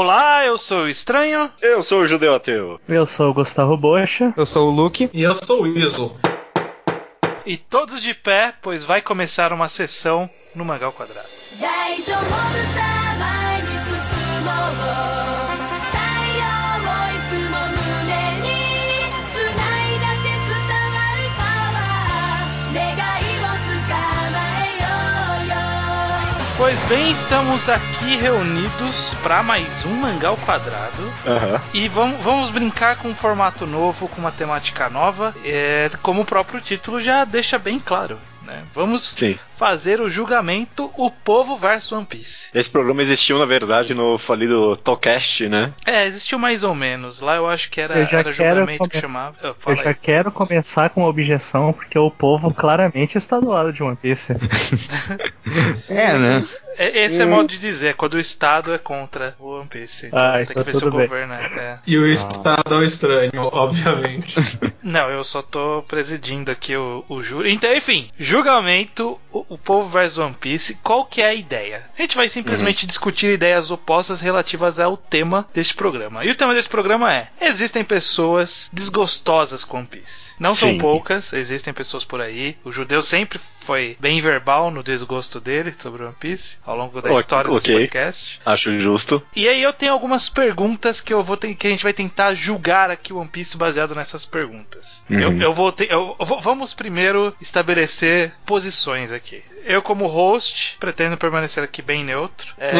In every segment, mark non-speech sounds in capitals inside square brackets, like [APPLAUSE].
Olá, eu sou o Estranho. Eu sou o Judeu Ateu. Eu sou o Gustavo Bocha. Eu sou o Luke. E eu sou o Iso. E todos de pé, pois vai começar uma sessão no Mangal Quadrado. 大丈 bem, estamos aqui reunidos para mais um Mangal Quadrado. Aham. E vamos, vamos brincar com um formato novo, com uma temática nova. É, como o próprio título já deixa bem claro. Né? Vamos Sim. Fazer o julgamento O Povo versus One Piece. Esse programa existiu, na verdade, no falido Tocast, né? É, existiu mais ou menos. Lá eu acho que era, Eu já era quero julgamento que come- chamava. Ah, Eu fala já aí. quero começar com uma objeção, porque o povo claramente está do lado de One Piece. [LAUGHS] É, né? É, Esse é modo de dizer, quando o Estado é contra o One Piece. Ah, Tem então que ver se o tudo bem. governo é. é. E o Estado é o estranho, [LAUGHS] obviamente. Não, eu só tô presidindo aqui o, o júri. Então, enfim, julgamento, o, o povo versus One Piece, qual que é a ideia? A gente vai simplesmente discutir ideias opostas relativas ao tema deste programa. E o tema deste programa é: existem pessoas desgostosas com One Piece. Não são Sim. poucas, existem pessoas por aí. O judeu sempre foi bem verbal no desgosto dele sobre One Piece ao longo da história desse ok. podcast. Acho justo. E aí eu tenho algumas perguntas que eu vou ter, que a gente vai tentar julgar aqui o One Piece baseado nessas perguntas. Uhum. Eu, eu vou ter, eu- vamos primeiro estabelecer posições aqui. Eu como host pretendo permanecer aqui bem neutro. É,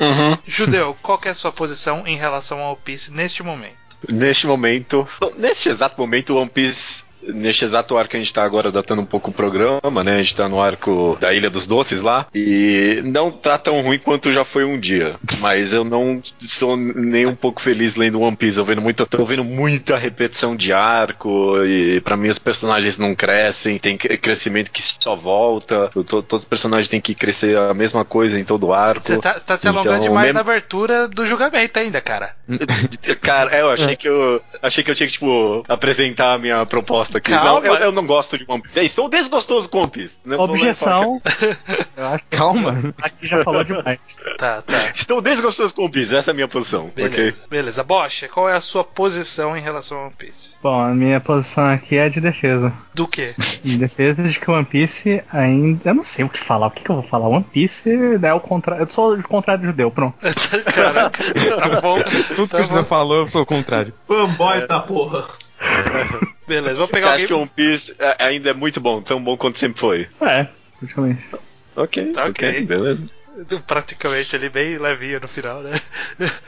uhum. Judeu, qual que é a sua posição em relação ao One Piece neste momento? Neste momento, neste exato momento, o One Piece. Neste exato arco que a gente tá agora datando um pouco o programa, né? A gente tá no arco da Ilha dos Doces lá. E não tá tão ruim quanto já foi um dia. Mas eu não sou nem um pouco feliz lendo One Piece. Eu vendo muito, tô vendo muita repetição de arco. E pra mim os personagens não crescem. Tem cre- crescimento que só volta. Tô- todos os personagens têm que crescer a mesma coisa em todo o arco. Você tá, tá se alongando Então, demais mesmo- na abertura do julgamento ainda, cara. [LAUGHS] Cara, é, eu achei que eu achei que eu tinha que, tipo, apresentar a minha proposta aqui. Calma. Não, eu, eu não gosto de One Piece. É, Estou desgostoso com One Piece. Não falar Objeção. [LAUGHS] Que Calma. aqui já falou demais. Tá, tá. Estou desgostoso com One Piece, essa é a minha posição? Beleza. Beleza. Bocha, qual é a sua posição em relação ao One Piece? Bom, a minha posição aqui é de defesa. Do quê? Em defesa de que One Piece ainda. Eu não sei o que falar. O que, que eu vou falar? One Piece é o contrário. Eu sou o contrário do judeu, pronto. [LAUGHS] Caraca, tá bom. Tudo Tá que bom. falou, eu sou o contrário. Fanboy da porra. [LAUGHS] Beleza, vou Você pegar acha alguém. que One Piece ainda é muito bom, tão bom quanto sempre foi? É, praticamente. Ok, Tá ok. ok, beleza. Praticamente ali bem levinho no final, né?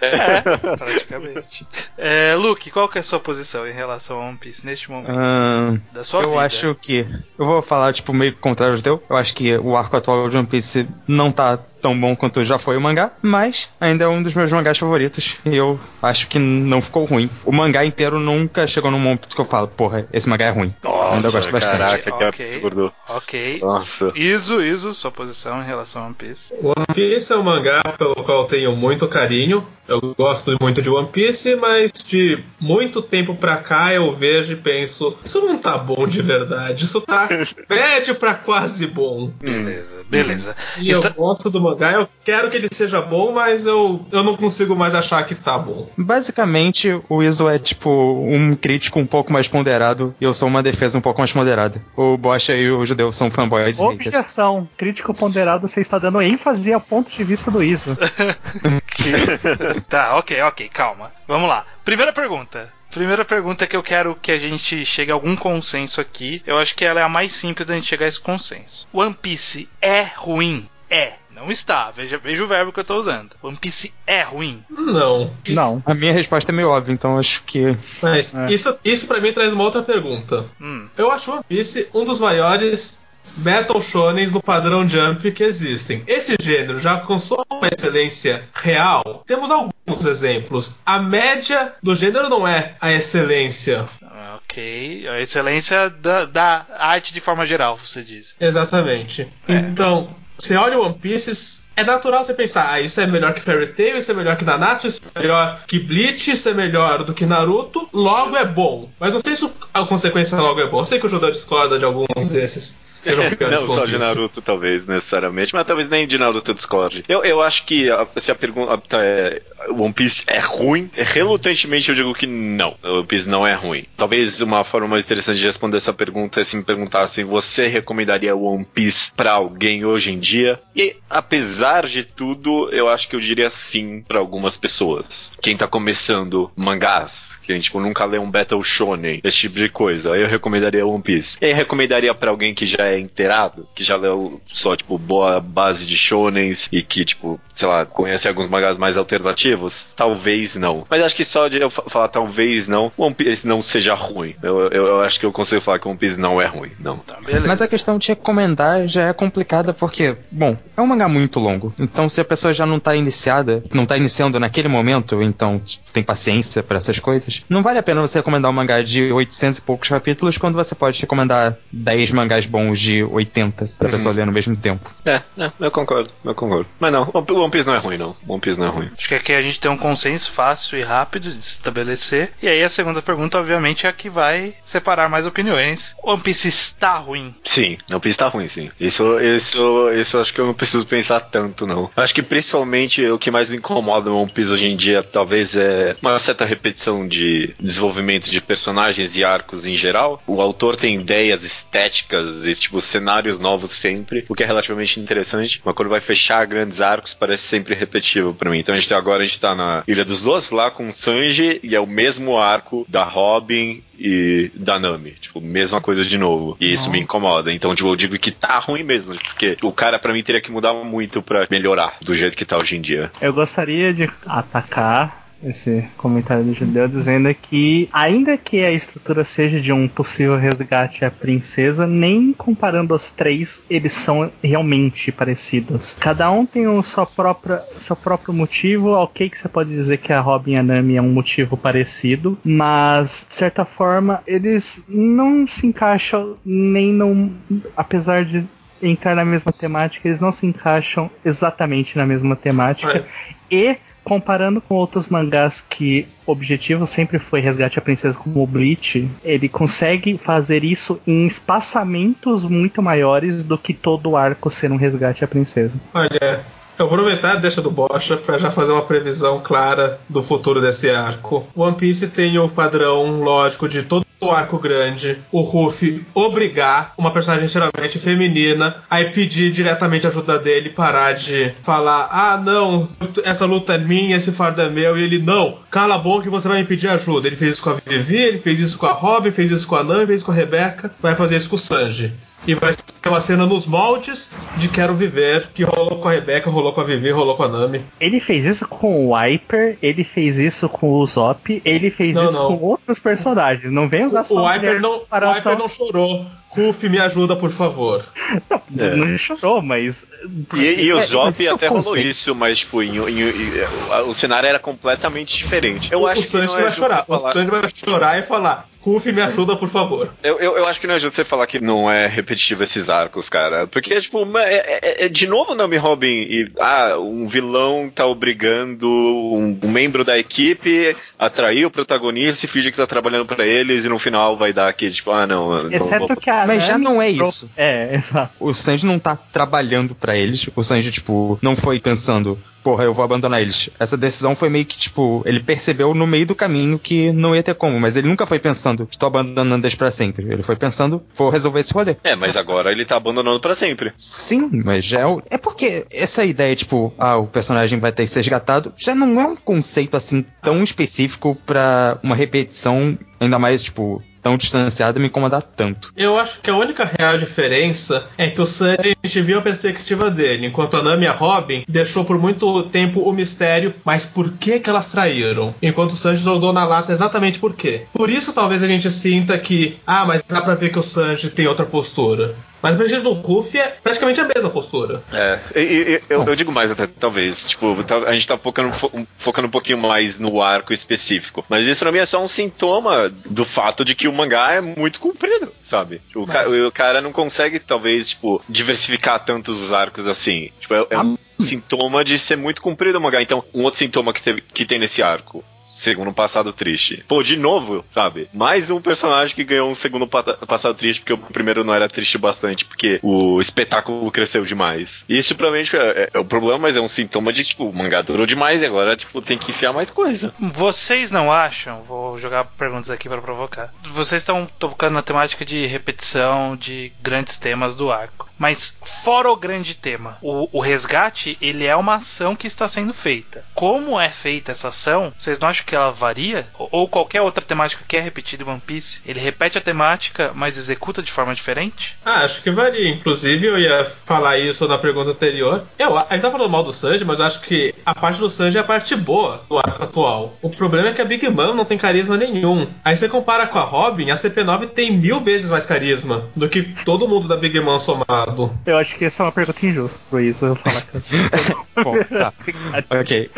É, [LAUGHS] praticamente. É, Luke, qual que é a sua posição em relação a One Piece neste momento Ahn, da sua eu vida? acho que. Eu vou falar, tipo, meio contrário do teu. Eu acho que o arco atual de One Piece não tá tão bom quanto já foi o mangá, mas ainda é um dos meus mangás favoritos. E eu acho que não ficou ruim. O mangá inteiro nunca chegou num momento que eu falo, porra, esse mangá é ruim. Nossa, ainda gosto bastante. Caraca, que Ok. absurdo. Ok. Nossa. Iso, Iso, sua posição em relação a One Piece. One Piece é um mangá pelo qual eu tenho muito carinho. Eu gosto muito de One Piece, mas de muito tempo pra cá eu vejo e penso: isso não tá bom de verdade, isso tá [LAUGHS] médio pra quase bom. Beleza, beleza. E Está- eu gosto do mangá, eu quero que ele seja bom, mas eu, eu não consigo mais achar que tá bom. Basicamente, o Iso é tipo um crítico um pouco mais ponderado e eu sou uma defesa um pouco mais moderada. O Bocha e o Judeu são fanboys e haters. Objeção. Crítico ponderado, você está dando ênfase ao ponto de vista do ISO. [LAUGHS] [LAUGHS] [LAUGHS] Tá, ok, ok, calma. Vamos lá. Primeira pergunta. Primeira pergunta que eu quero que a gente chegue a algum consenso aqui. Eu acho que ela é a mais simples da gente chegar a esse consenso. One Piece é ruim? É. Não está. Veja, veja o verbo que eu tô usando. One Piece é ruim? Não. Não. A minha resposta é meio óbvia, então acho que. Mas É. isso, isso para mim traz uma outra pergunta. Hum. Eu acho One Piece um dos maiores Metal Shonens no padrão Jump que existem. Esse gênero já alcançou uma excelência real. Temos alguns exemplos. A média do gênero não é a excelência. Ah, Ok. A excelência da, da arte de forma geral, você diz. Exatamente. É. Então, você olha One Piece, é natural você pensar, ah, isso é melhor que Fairy Tail, isso é melhor que Nanatsu, isso é melhor que Bleach, isso é melhor do que Naruto, logo é bom. Mas não sei se a consequência logo é bom. Eu sei que o Judeu discorda de alguns desses. Não do [LAUGHS] só de. Naruto, talvez, necessariamente, mas talvez nem de Naruto eu discorde. Eu, eu acho que a- se a pergunta é One Piece é ruim, relutantemente eu digo que não. One Piece não é ruim. Talvez uma forma mais interessante de responder essa pergunta é se me perguntassem você recomendaria One Piece pra alguém hoje em dia? E apesar de tudo, eu acho que eu diria sim pra algumas pessoas. Quem tá começando mangás, que tipo, nunca lê um Battle Shonen, esse tipo de coisa. Aí eu recomendaria One Piece. E recomendaria pra alguém que já é inteirado, que já leu só, tipo, boa base de shonens e que, tipo, sei lá, conhece alguns mangás mais alternativos? Talvez não. Mas acho que só de eu fa- falar talvez não, One Piece não seja ruim. Eu, eu, eu acho que eu consigo falar que One Piece não é ruim, não. Tá, beleza. Mas a questão de recomendar já é complicada porque, bom, é um mangá muito longo. Então, se a pessoa já não tá iniciada, não tá iniciando naquele momento, então tem paciência pra essas coisas, não vale a pena você recomendar um mangá de 800 e poucos capítulos quando você pode recomendar 10 mangás bons de 80 pra pessoa ler no mesmo tempo. É, é, eu concordo, eu concordo. Mas não, One One Piece não é ruim, não. One Piece não é ruim. Acho que aqui a gente tem um consenso fácil e rápido de se estabelecer. E aí a segunda pergunta, obviamente, é a que vai separar mais opiniões. One Piece está ruim. Sim, One Piece tá ruim, sim. Isso, isso, isso acho que eu não preciso pensar tanto, não. Acho que principalmente o que mais me incomoda no One Piece hoje em dia, talvez, é uma certa repetição de desenvolvimento de personagens e arcos em geral. O autor tem ideias estéticas e, tipo, cenários novos sempre, o que é relativamente interessante. Mas quando vai fechar grandes arcos, parece sempre repetitivo pra mim. Então a gente agora a gente tá na Ilha dos Doces, lá com o Sanji, e é o mesmo arco da Robin e da Nami. Tipo, mesma coisa de novo. E isso me incomoda. Então, tipo, eu digo que tá ruim mesmo. Porque o cara, pra mim, teria que mudar muito pra melhorar do jeito que tá hoje em dia. Eu gostaria de atacar esse comentário do judeu dizendo que, ainda que a estrutura seja de um possível resgate à princesa, nem comparando os três, eles são realmente parecidos. Cada um tem o sua própria, seu próprio motivo. Ok, que você pode dizer que a Robin e a Nami é um motivo parecido, mas de certa forma eles não se encaixam nem não, apesar de entrar na mesma temática, eles não se encaixam exatamente na mesma temática. E comparando com outros mangás que o objetivo sempre foi resgate a princesa como o Bleach, ele consegue fazer isso em espaçamentos muito maiores do que todo o arco ser um resgate à princesa. Olha, eu vou aproveitar a deixa do Bocha pra já fazer uma previsão clara do futuro desse arco. One Piece tem o padrão lógico de todo o arco grande, o Ruffy obrigar uma personagem geralmente feminina a ir pedir diretamente ajuda dele, parar de falar: ah, não, essa luta é minha, esse fardo é meu, e ele, não, cala a boca e você vai me pedir ajuda. Ele fez isso com a Vivi, ele fez isso com a Robin, fez isso com a Nami, fez isso com a Rebecca, vai fazer isso com o Sanji. E vai ser uma cena nos moldes de Quero Viver, que rolou com a Rebecca, rolou com a Vivi, rolou com a Nami. Ele fez isso com o Wiper, ele fez isso com o Zop, ele fez Não, isso não. com outros personagens. Não vem só O mulher não, não chorou. Ruff, me ajuda, por favor. Não, É. não chorou, mas. E, e o É, Zop mas isso até é falou isso, mas, tipo, em- em- em- o cenário era completamente diferente. Eu o acho o Sanji que não vai é chorar. falar- O Sanji vai chorar e falar: Ruff, me ajuda, por favor. Eu, eu, eu acho que não é justo você falar que não é repetitivo esses arcos, cara. Porque, tipo, é, é- é de novo Nami Robin e ah, um vilão tá obrigando um, um membro da equipe a trair o protagonista e fingir que tá trabalhando pra eles e no final vai dar aqui, tipo, ah, não. não Exceto vou- que a. Mas já não é entrou- isso. É, [LAUGHS] exato. O Sanji não tá trabalhando pra eles. O Sanji, tipo, não foi pensando, porra, eu vou abandonar eles. Essa decisão foi meio que, tipo, ele percebeu no meio do caminho que não ia ter como, mas ele nunca foi pensando, estou abandonando eles pra sempre. Ele foi pensando, vou resolver esse rolê. É, mas agora ele tá abandonando pra sempre. Sim, mas já é o... É porque essa ideia, tipo, ah, o personagem vai ter que ser resgatado, já não é um conceito, assim, tão específico pra uma repetição, ainda mais, tipo, tão distanciada me incomodar tanto. Eu acho que a única real diferença é que o Sanji a gente viu a perspectiva dele, enquanto a Nami e a Robin deixou por muito tempo o mistério, mas por que que elas traíram? Enquanto o Sanji jogou na lata exatamente por quê. Por isso talvez a gente sinta que, ah, mas dá pra ver que o Sanji tem outra postura. Mas pra gente do Ruffy é praticamente a mesma postura. É, e- e- eu, eu digo mais até, talvez. Tipo, tá- a gente tá focando, fo- focando um pouquinho mais no arco específico. Mas isso pra mim é só um sintoma do fato de que o mangá é muito comprido, sabe? O, ca- Mas- o cara não consegue, talvez, tipo, diversificar tantos os arcos assim. Tipo, é, é um sintoma de ser muito comprido o mangá. Então, um outro sintoma que, teve- que tem nesse arco. Segundo passado triste. Pô, de novo, sabe? Mais um personagem que ganhou um segundo pa- passado triste, porque o primeiro não era triste bastante, porque o espetáculo cresceu demais. Isso, provavelmente, é, é o problema, mas é um sintoma de, tipo, o mangá durou demais e agora, tipo, tem que enfiar mais coisa. Vocês não acham? Vou jogar perguntas aqui para provocar. Vocês estão tocando na temática de repetição de grandes temas do arco. Mas fora o grande tema, o, o resgate ele é uma ação que está sendo feita. Como é feita essa ação? Vocês não acham que ela varia? Ou, ou qualquer outra temática que é repetida em One Piece, ele repete a temática, mas executa de forma diferente? Ah, acho que varia. Inclusive, eu ia falar isso na pergunta anterior. Eu, a gente tá falando mal do Sanji, mas acho que a parte do Sanji é a parte boa do arco atual. O problema é que a Big Mom não tem carisma nenhum. Aí você compara com a Robin, a CP9 tem mil vezes mais carisma do que todo mundo da Big Mom somado. Eu acho que essa é uma pergunta injusta, por isso eu vou falar que assim. [LAUGHS] Bom, tá. [LAUGHS] ok.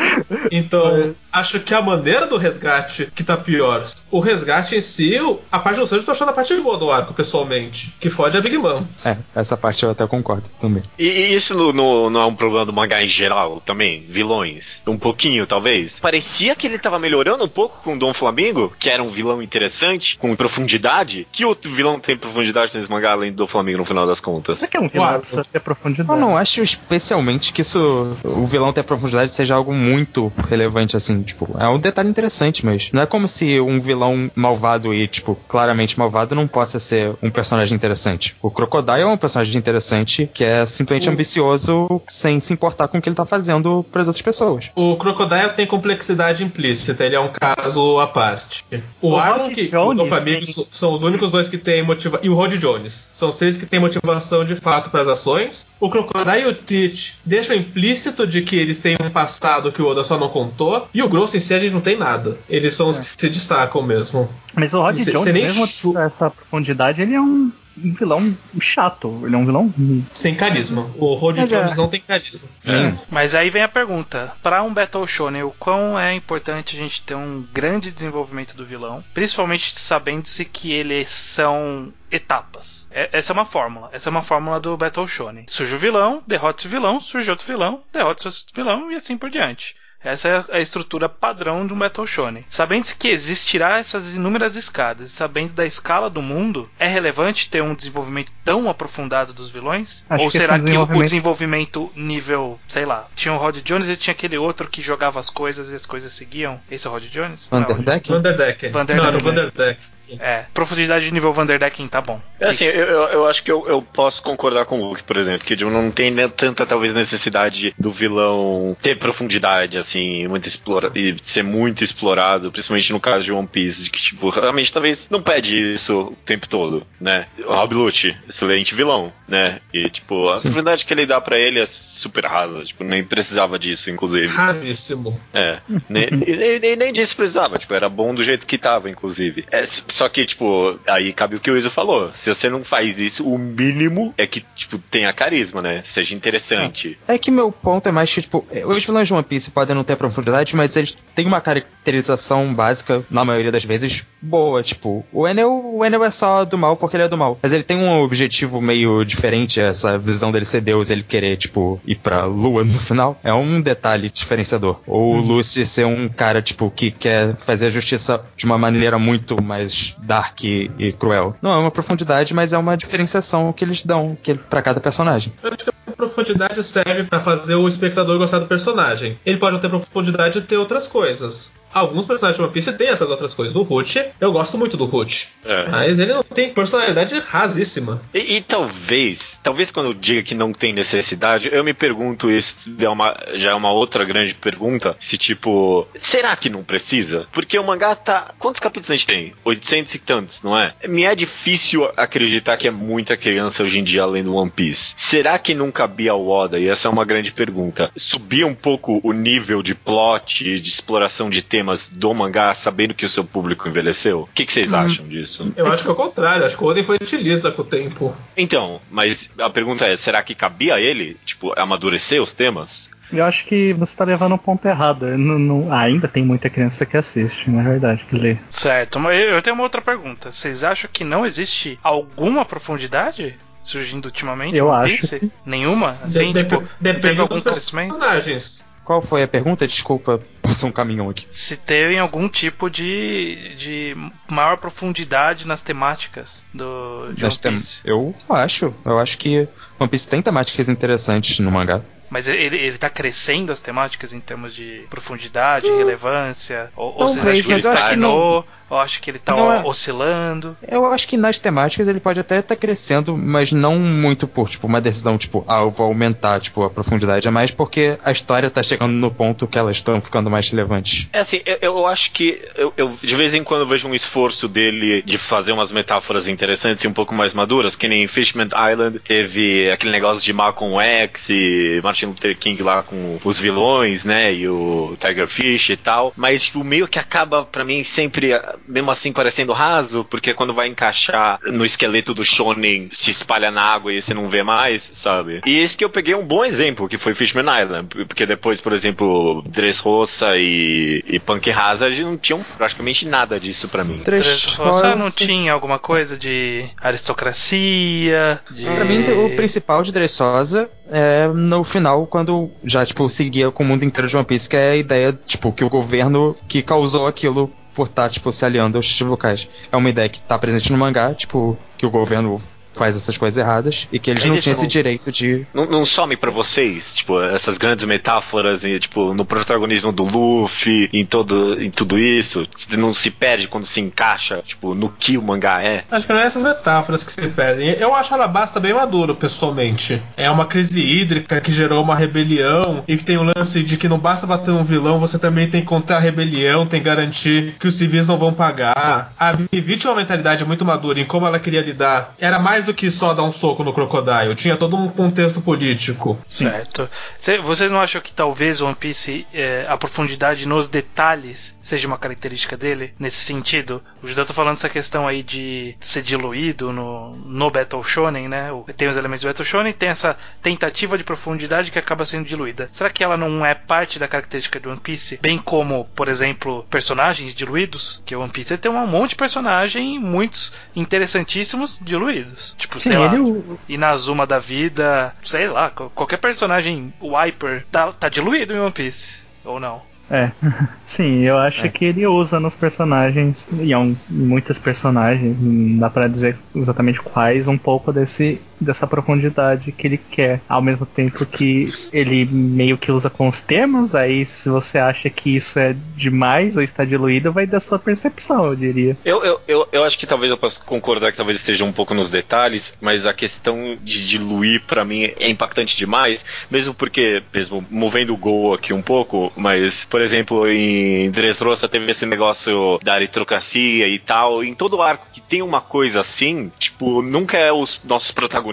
Então, acho que a maneira do resgate que tá pior. O resgate em si, a parte do Sanji eu tô achando a parte boa do arco, pessoalmente. Que fode a Big Mom. É, essa parte eu até concordo também. E, e isso no- no- não é um problema do mangá em geral também? Vilões? Um pouquinho, talvez? Parecia que ele tava melhorando um pouco com o Dom Flamingo, que era um vilão interessante, com profundidade. Que outro vilão tem profundidade nesse mangá além do Dom Flamingo no final das contas? Aqui é um vilão precisa ter profundidade. Eu não acho especialmente que isso, o vilão ter profundidade seja algo muito relevante assim, tipo, é um detalhe interessante, mas não é como se um vilão malvado e, tipo, claramente malvado não possa ser um personagem interessante. O Crocodile é um personagem interessante que é simplesmente ambicioso sem se importar com o que ele tá fazendo para as outras pessoas. O Crocodile tem complexidade implícita, ele é um caso à parte. O, O Arlon Rod e o tem- so- são os únicos dois que têm motivação. E o Rod Jones. São os três que têm motivação de fato para as ações. O Crocodile e o Teach deixam implícito de que eles têm um passado que o Oda só não contou. E o Grosso em si a gente não tem nada. Eles são os que se destacam mesmo. Mas o Rod Jones, mesmo essa profundidade, ele é um um vilão chato. Ele é um vilão. Sem carisma. O Rod Mas é. Jones não tem carisma. É. Mas aí vem a pergunta: para um Battle Shonen, o quão é importante a gente ter um grande desenvolvimento do vilão, principalmente sabendo-se que eles são etapas. É- essa é uma fórmula. Essa é uma fórmula do Battle Shonen. Surge o vilão, derrota o vilão, surge outro vilão, derrota outro vilão e assim por diante. Essa é a estrutura padrão de um Battle Shonen. Sabendo que existirá essas inúmeras escadas, e sabendo da escala do mundo, é relevante ter um desenvolvimento tão aprofundado dos vilões? Acho Ou que será que o- o desenvolvimento- nível, sei lá, tinha o Rod Jones e tinha aquele outro que jogava as coisas e as coisas seguiam? Esse é o Rod Jones? Não é o? Vanderdeck. Vanderdeck. Não, no Vanderdeck. É, profundidade de nível Vanderdecken tá bom. É assim, eu, eu- eu acho que eu, eu posso concordar com o Hulk, por exemplo, que tipo, não tem né, tanta, talvez, necessidade do vilão ter profundidade, assim, muito explora e ser muito explorado, principalmente no caso de One Piece, de que, tipo, realmente talvez não pede isso o tempo todo, né? O Rob Lute, excelente vilão, né? E, tipo, a Sim. profundidade que ele dá pra ele é super rasa, tipo, nem precisava disso, inclusive. Rasíssimo. É. nem, nem, nem, nem disso precisava, tipo, era bom do jeito que tava, inclusive. É, só que, tipo, aí cabe o que o Iso falou. Se você não faz isso, o mínimo é que, tipo, tenha carisma, né? Seja interessante. É que meu ponto é mais que, tipo, os vilões de One Piece podem não ter profundidade, mas eles têm uma caracterização básica, na maioria das vezes, boa. Tipo, o Enel, o Enel é só do mal porque ele é do mal. Mas ele tem um objetivo meio diferente, essa visão dele ser Deus, ele querer, tipo, ir pra lua no final. É um detalhe diferenciador. Ou o Lucy ser um cara, tipo, que quer fazer a justiça de uma maneira muito mais dark e, e cruel. Não é uma profundidade, mas é uma diferenciação que eles dão que, pra cada personagem. Eu acho que a profundidade serve pra fazer o espectador gostar do personagem. Ele pode não ter profundidade e ter outras coisas. Alguns personagens de One Piece têm essas outras coisas. O Root, eu gosto muito do Root. É. Mas ele não tem personalidade rasíssima. E, e talvez, talvez quando eu diga que não tem necessidade, eu me pergunto isso, é uma, já é uma outra grande pergunta, se tipo, será que não precisa? Porque o mangá tá, quantos capítulos a gente tem? 800 e tantos, não é? Me é difícil acreditar que é muita criança hoje em dia além do One Piece. Será que não cabia ao Oda? E essa é uma grande pergunta. Subir um pouco o nível de plot de exploração de temas do mangá, sabendo que o seu público envelheceu? O que, que vocês acham disso? Eu acho que é o contrário. Acho que o Oden infantiliza com o tempo. Então, mas a pergunta é, será que cabia a ele, tipo, amadurecer os temas? Eu acho que você tá levando um ponto errado. Não- não- ainda tem muita criança que assiste, na verdade, que lê. Certo, mas eu tenho uma outra pergunta. Vocês acham que não existe alguma profundidade surgindo ultimamente? Eu acho? Nenhuma? Assim, De- tipo, dep- teve depende dos personagens. Qual foi a pergunta? Desculpa, passou um caminhão aqui. Se tem algum tipo de, de maior profundidade nas temáticas do de One tem- Piece. Eu acho. Eu acho que One Piece tem temáticas interessantes no mangá. Mas ele, ele tá crescendo as temáticas em termos de profundidade, relevância? Ou, ou Não você vejo, acha que ele mas eu acho que estagnou? Ou acha que ele tá Não é- oscilando? Eu acho que nas temáticas ele pode até estar crescendo, mas não muito por, tipo, uma decisão, tipo, ah, eu vou aumentar, tipo, a profundidade. É mais porque a história tá chegando no ponto que elas estão ficando mais relevantes. É assim, eu, eu acho que eu, eu, de vez em quando vejo um esforço dele de fazer umas metáforas interessantes e um pouco mais maduras, que nem em Fishman Island teve aquele negócio de Malcolm X e Martin Luther King lá com os vilões, né, e o Tiger Fish e tal, mas tipo, meio que acaba pra mim sempre, mesmo assim, parecendo raso, porque quando vai encaixar no esqueleto do Shonen se espalha na água e você não vê mais, sabe? E esse que eu peguei um bom exemplo, que foi Fishman Island, porque depois, por exemplo, Dressrosa e, e Punk Hazard não tinham praticamente nada disso pra mim. Dressrosa não tinha alguma coisa de aristocracia? De... Pra mim, o principal de Dressrosa é no final, quando já, tipo, seguia com o mundo inteiro de One Piece, que é a ideia, tipo, que o governo que causou aquilo por estar, tipo, se aliando aos Chichibukais. É uma ideia que tá presente no mangá, tipo, que o governo faz essas coisas erradas e que eles Mas não tinham não- esse direito de. Não, não some pra vocês, tipo, essas grandes metáforas, e, tipo, no protagonismo do Luffy, em, todo, em tudo isso, não se perde quando se encaixa, tipo, no que o mangá é. Acho que não é essas metáforas que se perdem. Eu acho Alabasta bem maduro, pessoalmente. É uma crise hídrica que gerou uma rebelião e que tem o lance de que não basta bater um vilão, você também tem que conter a rebelião, tem que garantir que os civis não vão pagar. A Vivi tinha uma mentalidade muito madura em como ela queria lidar. Era mais do que só dar um soco no Crocodile, tinha todo um contexto político. Certo. Cê- Vocês não acham que talvez One Piece, é, a profundidade nos detalhes, seja uma característica dele, nesse sentido? O Judeu tá falando essa questão aí de ser diluído no, no Battle Shonen, né? Tem os elementos do Battle Shonen tem essa tentativa de profundidade que acaba sendo diluída. Será que ela não é parte da característica de One Piece? Bem como, por exemplo, personagens diluídos? Que o One Piece tem um monte de personagem, muitos interessantíssimos diluídos. Tipo, Sim, sei lá. ele o- Inazuma da vida, sei lá, qual- qualquer personagem Wiper tá, tá diluído em One Piece. Ou não? É. [LAUGHS] Sim, eu acho É. que ele usa nos personagens, e é em muitos personagens, não dá pra dizer exatamente quais, um pouco desse, dessa profundidade que ele quer. Ao mesmo tempo que ele meio que usa com os termos, aí se você acha que isso é demais ou está diluído, vai da sua percepção, eu diria. Eu, eu, eu, eu acho que talvez eu possa concordar que talvez esteja um pouco nos detalhes, mas a questão de diluir pra mim é impactante demais, mesmo porque, mesmo movendo o gol aqui um pouco, mas, por exemplo, em Dressrosa teve esse negócio da aristocracia e tal, em todo arco que tem uma coisa assim, tipo, nunca é os nossos protagonistas,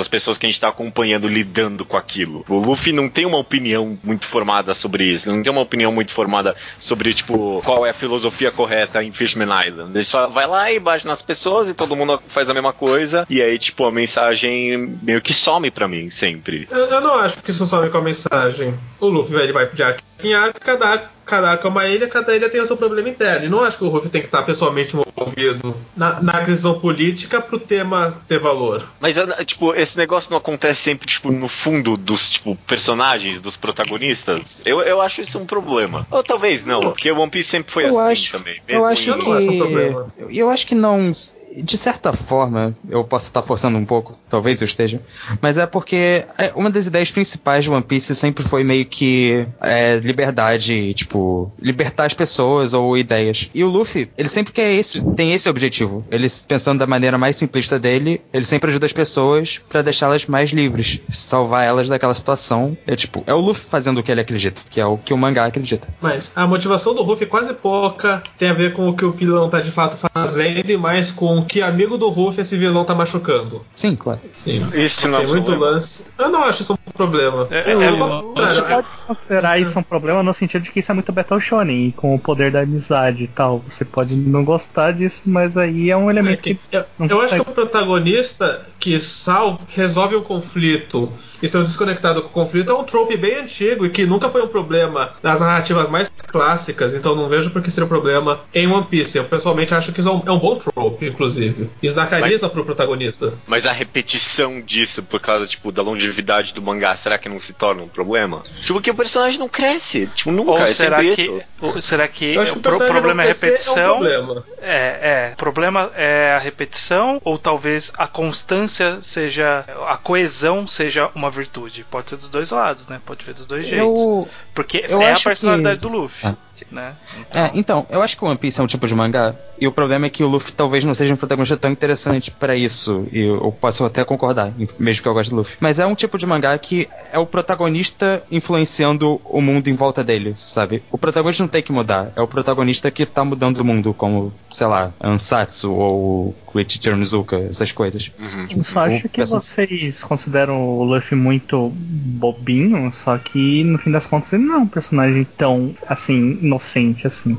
as pessoas que a gente tá acompanhando lidando com aquilo. O Luffy não tem uma opinião muito formada sobre isso, não tem uma opinião muito formada sobre, tipo, qual é a filosofia correta em Fishman Island. Ele só vai lá e bate nas pessoas e todo mundo faz a mesma coisa, e aí, tipo, a mensagem meio que some pra mim, sempre. Eu, eu não acho que isso some com a mensagem. O Luffy ele vai de arco em arco, cada arco, cada arco é uma ilha, cada ilha tem o seu problema interno. E não acho que o Luffy tem que estar pessoalmente envolvido na, na aquisição política pro tema ter valor. Mas, ah, tipo, esse negócio não acontece sempre, tipo, no fundo dos, tipo, personagens, dos protagonistas. Eu, eu acho isso um problema. Ou talvez não, porque o One Piece sempre foi Eu assim acho- também. Eu acho em- eu não acho um que. problema. Eu, eu acho que não. De certa forma, eu posso estar forçando um pouco, talvez eu esteja, mas é porque é, uma das ideias principais de One Piece sempre foi meio que é, liberdade, tipo, libertar as pessoas ou ideias. E o Luffy, ele sempre quer esse, tem esse objetivo. Ele, pensando da maneira mais simplista dele, ele sempre ajuda as pessoas pra deixá-las mais livres, salvar elas daquela situação. É tipo, é o Luffy fazendo o que ele acredita, que é o que o mangá acredita. Mas a motivação do Ruffy quase pouca tem a ver com o que o vilão tá de fato fazendo e mais com que amigo do Ruffy esse vilão tá machucando. Sim, claro. Sim. Isso não é Tem um muito problema. lance. Eu não acho isso um problema. É- Eu- é- eu- é- cara, Você é- pode considerar isso- um problema no sentido de que isso é muito Battle Shonen, e com o poder da amizade e tal. Você pode não gostar disso, mas aí é um elemento que. Eu, não eu acho que o protagonista que salva, resolve o conflito, estando desconectado com o conflito, é um trope bem antigo e que nunca foi um problema das narrativas mais clássicas, então não vejo por que seria um problema em One Piece. Eu pessoalmente acho que isso é um, é um bom trope, inclusive. Inclusive. Isso dá carisma pro protagonista. Mas a repetição disso, por causa, tipo, da longevidade do mangá, será que não se torna um problema? Tipo, que o personagem não cresce. Tipo, nunca. Ou é será que, isso. ou será que acho que o o problema é a repetição? É um problema. É, é. O problema é a repetição, ou talvez a constância seja. a coesão seja uma virtude. Pode ser dos dois lados, né? Pode ver dos dois jeitos. Eu, Porque eu é a personalidade que- do Luffy. Ah. Né? É, então, eu acho que o One Piece é um tipo de mangá, e o problema é que o Luffy talvez não seja um protagonista tão interessante pra isso, e eu, posso até concordar, mesmo que eu goste do Luffy. Mas é um tipo de mangá que é o protagonista influenciando o mundo em volta dele, sabe? O protagonista não tem que mudar, é o protagonista que tá mudando o mundo, como, sei lá, Ansatsu ou Koichi Onizuka, essas coisas. Uhum. Eu só acho o que person- vocês consideram o Luffy muito bobinho, só que no fim das contas ele não é um personagem tão, assim, inocente assim.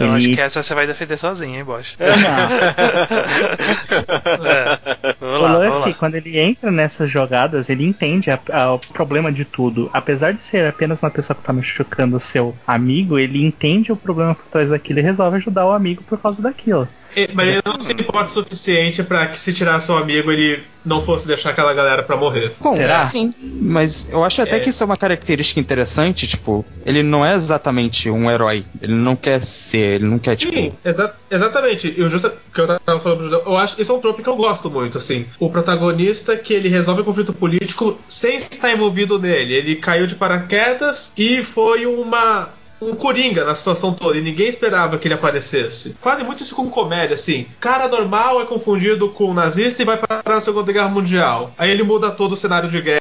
Eu acho Ele- que essa você vai defender sozinho, hein, Bosch? Não. [LAUGHS] É. Vamos O lá, Luffy, quando ele entra nessas jogadas, ele entende a- a- o problema de tudo. Apesar de ser apenas uma pessoa que tá machucando o seu amigo, ele entende o problema por trás daquilo e resolve ajudar o amigo por causa daquilo. E- Mas ele não se importa o suficiente pra que se tirar seu amigo ele não fosse deixar aquela galera pra morrer. Bom, Será? Sim, mas eu acho até É. que isso é uma característica interessante, tipo, ele não é exatamente um herói, ele não quer ser, ele não quer, tipo... Sim, exa- exatamente. Eu justo que eu tava falando pro Judeu, eu acho isso é um trope que eu gosto muito, assim. O protagonista que ele resolve o conflito político sem estar envolvido nele. Ele caiu de paraquedas e foi uma um coringa na situação toda e ninguém esperava que ele aparecesse. Fazem muito isso com comédia, assim. Cara normal é confundido com nazista e vai parar na Segunda Guerra Mundial. Aí ele muda todo o cenário de guerra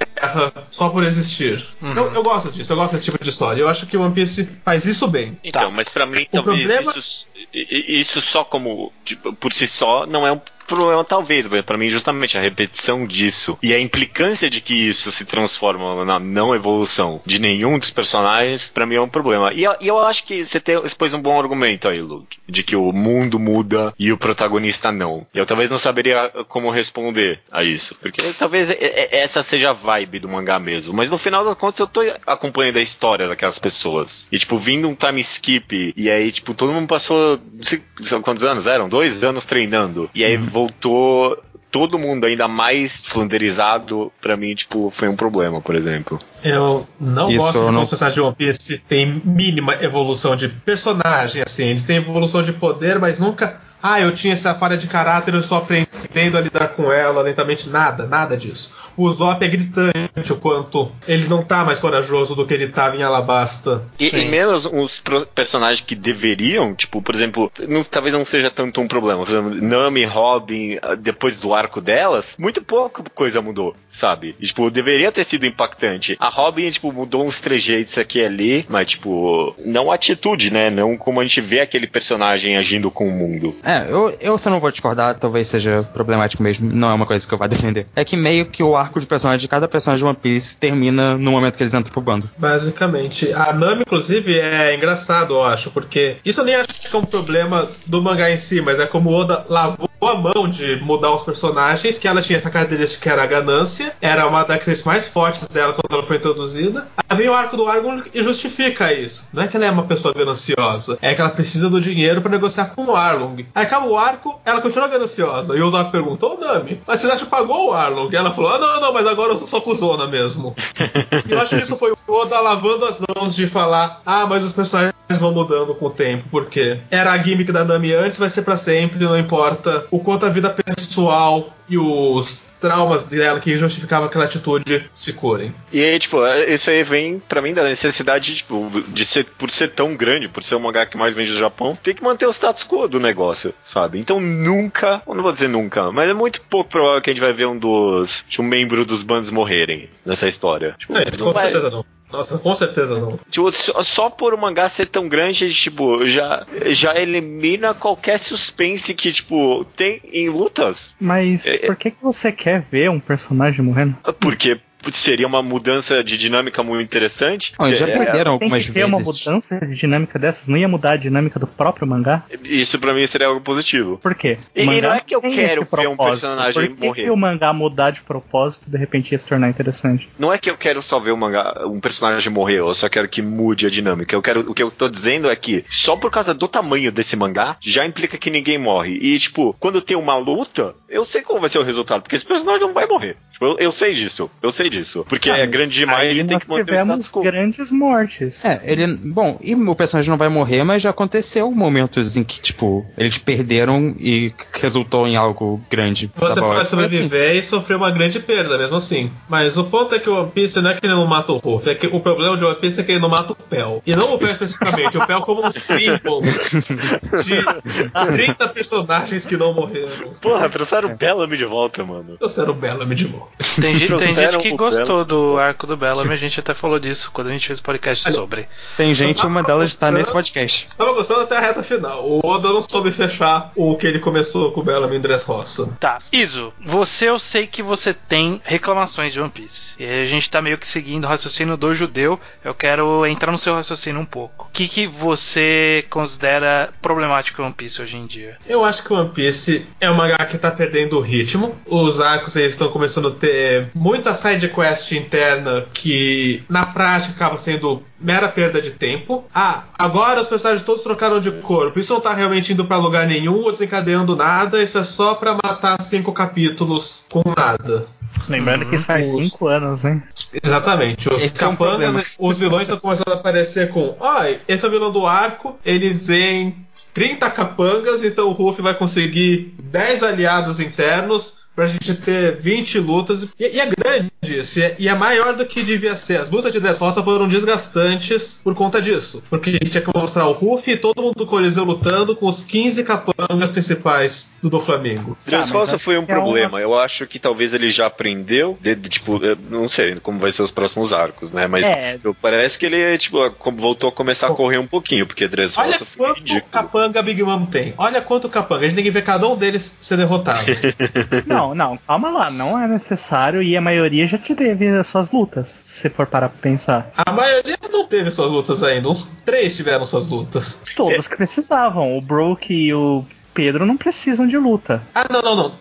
só por existir. Uhum. Eu, eu gosto disso, eu gosto desse tipo de história. Eu acho que o One Piece faz isso bem. Então, mas pra mim, O talvez problema- isso, isso só como, tipo, por si só, não é um problema, talvez. mas Pra mim, justamente, a repetição disso e a implicância de que isso se transforma na não evolução de nenhum dos personagens, pra mim é um problema. E eu, acho que você tem, você pôs um bom argumento aí, Luke, de que o mundo muda e o protagonista não. Eu talvez não saberia como responder a isso, porque talvez essa seja a vibe do mangá mesmo. Mas no final das contas, eu tô acompanhando a história daquelas pessoas. E, tipo, vindo um time skip, e aí, tipo, todo mundo passou. Sei são quantos anos eram? Dois anos treinando. E aí voltou. Todo mundo ainda mais flanderizado, pra mim, tipo, foi um problema, por exemplo. Eu não Isso gosto de não- personagens de One Piece têm mínima evolução de personagem, assim. Eles têm evolução de poder, mas nunca. Ah, eu tinha essa falha de caráter, eu estou aprendendo a lidar com ela lentamente. Nada, nada disso. O Zop é gritante o quanto ele não tá mais corajoso do que ele tava em Alabasta. E, e menos os personagens que deveriam, tipo, por exemplo, não- talvez não seja tanto um problema. Por exemplo, Nami, Robin, ah, depois do arco delas, muito pouca coisa mudou, sabe? E, tipo, deveria ter sido impactante. A Robin, tipo, mudou uns trejeitos aqui e ali, mas, tipo, não a atitude, né? Não como a gente vê aquele personagem agindo com o mundo. É, eu, eu só não vou discordar, talvez seja problemático mesmo, não é uma coisa que eu vá [LAUGHS] defender. É que meio que o arco de personagem de cada personagem de One Piece termina no momento que eles entram pro bando. Basicamente. A Nami, inclusive, é engraçado, eu acho, porque isso eu nem acho que é um problema do mangá em si, mas é como o Oda lavou a mão de mudar os personagens, que ela tinha essa característica que era a ganância, era uma das características mais fortes dela quando ela foi introduzida. Aí vem o arco do Argon e justifica isso. Não é que ela é uma pessoa gananciosa, é que ela precisa do dinheiro pra negociar com o Arlong. Acaba o arco, ela continua gananciosa. E o Zop perguntou, ô Nami, mas você já pagou o Arlong? E ela falou, ah, não, não, mas agora eu sou só cuzona mesmo. E [LAUGHS] eu acho que isso foi o Oda lavando as mãos de falar: ah, mas os personagens vão mudando com o tempo, porque era a gimmick da Nami antes, vai ser pra sempre, não importa o quanto a vida pessoal e os traumas dela que justificavam aquela atitude se curem. E aí, tipo, isso aí vem pra mim da necessidade, tipo, de ser, por ser tão grande, por ser o mangá que mais vende no Japão, tem que manter o status quo do negócio, sabe? Então nunca, não vou dizer nunca, mas é muito pouco provável que a gente vai ver um dos, tipo, um membro dos bandos morrerem nessa história. Tipo, É, não com vai- certeza não. Nossa, com certeza não. Tipo, só, só por o mangá ser tão grande, tipo, já, já elimina qualquer suspense que, tipo, tem em lutas. Mas É, é. por que, que você quer ver um personagem morrendo? Porque seria uma mudança de dinâmica muito interessante. Não, eles já É, perderam Tem algumas que ter uma vezes. mudança de dinâmica dessas, não ia mudar a dinâmica do próprio mangá? Isso pra mim seria algo positivo. Por quê? E- e não é que eu tem quero ver um personagem Por que morrer. que o mangá mudar de propósito de repente ia se tornar interessante? Não é que eu quero só ver um, mangá, um personagem morrer, eu só quero que mude a dinâmica. Eu quero, o que eu tô dizendo é que só por causa do tamanho desse mangá já implica que ninguém morre. E, tipo, quando tem uma luta, eu sei qual vai ser o resultado, porque esse personagem não vai morrer. Tipo, eu, eu sei disso, eu sei disso. Porque Ah, é grande demais e tem que manter o tivemos status quo. grandes mortes. É, ele. Bom, e o personagem não vai morrer, mas já aconteceu momentos em que, tipo, eles perderam e resultou em algo grande. Você pode assim. sobreviver e sofrer uma grande perda, mesmo assim. Mas o ponto é que o One Piece não é que ele não mata o Ruff, é que o problema de One Piece é que ele não mata o Pel. E não o Pel especificamente, o Pel como um símbolo de 30 personagens que não morreram. Porra, trouxeram o Bellamy de volta, mano. Eu era o Bellamy de volta. Tem, gente- tem gente que o gostou do arco do Bellamy, a gente até falou disso quando a gente fez podcast Olha, sobre. Tem gente, uma delas tá mostrando- nesse podcast. Tava gostando até a reta final. O Oda não soube fechar o que ele começou com o Bellamy em Dressrosa. Tá, Iso, você eu sei que você tem reclamações de One Piece. E a gente tá meio que seguindo o raciocínio do judeu. Eu quero entrar no seu raciocínio um pouco. O que, que você considera problemático em One Piece hoje em dia? Eu acho que o One Piece é um mangá que tá perdendo o ritmo. Os arcos eles estão começando a ter muita side quest interna que na prática acaba sendo mera perda de tempo. Ah, agora os personagens todos trocaram de corpo. Isso não tá realmente indo pra lugar nenhum ou desencadeando nada. Isso é só pra matar cinco capítulos com nada. Lembrando que isso faz Os- cinco anos, hein? Exatamente. Os Esse é um capangas, os vilões estão começando a aparecer com. Ai, esse é o vilão do arco, ele vem 30 capangas, então o Ruff vai conseguir 10 aliados internos pra gente ter 20 lutas. E, e é grande isso, e é, e é maior do que devia ser. As lutas de Dressrosa foram desgastantes por conta disso. Porque a gente tinha que mostrar o Ruff e todo mundo do Coliseu lutando com os 15 capangas principais do do Flamengo. Dressrosa foi um é uma- problema. Eu acho que talvez ele já aprendeu. de- de, tipo, eu não sei como vai ser os próximos arcos, né? Mas É. parece que ele tipo, voltou a começar a correr um pouquinho, porque Olha Dressrosa foi quanto ridículo. capanga Big Mom tem. Olha quanto capanga. A gente tem que ver cada um deles ser derrotado. Não, [LAUGHS] não, calma lá, não é necessário e a maioria já te teve as suas lutas, se você for parar pra pensar. A maioria não teve suas lutas ainda. Uns três tiveram suas lutas. Todos que precisavam. O Brook e o Pedro não precisam de luta. Ah, não, não, não.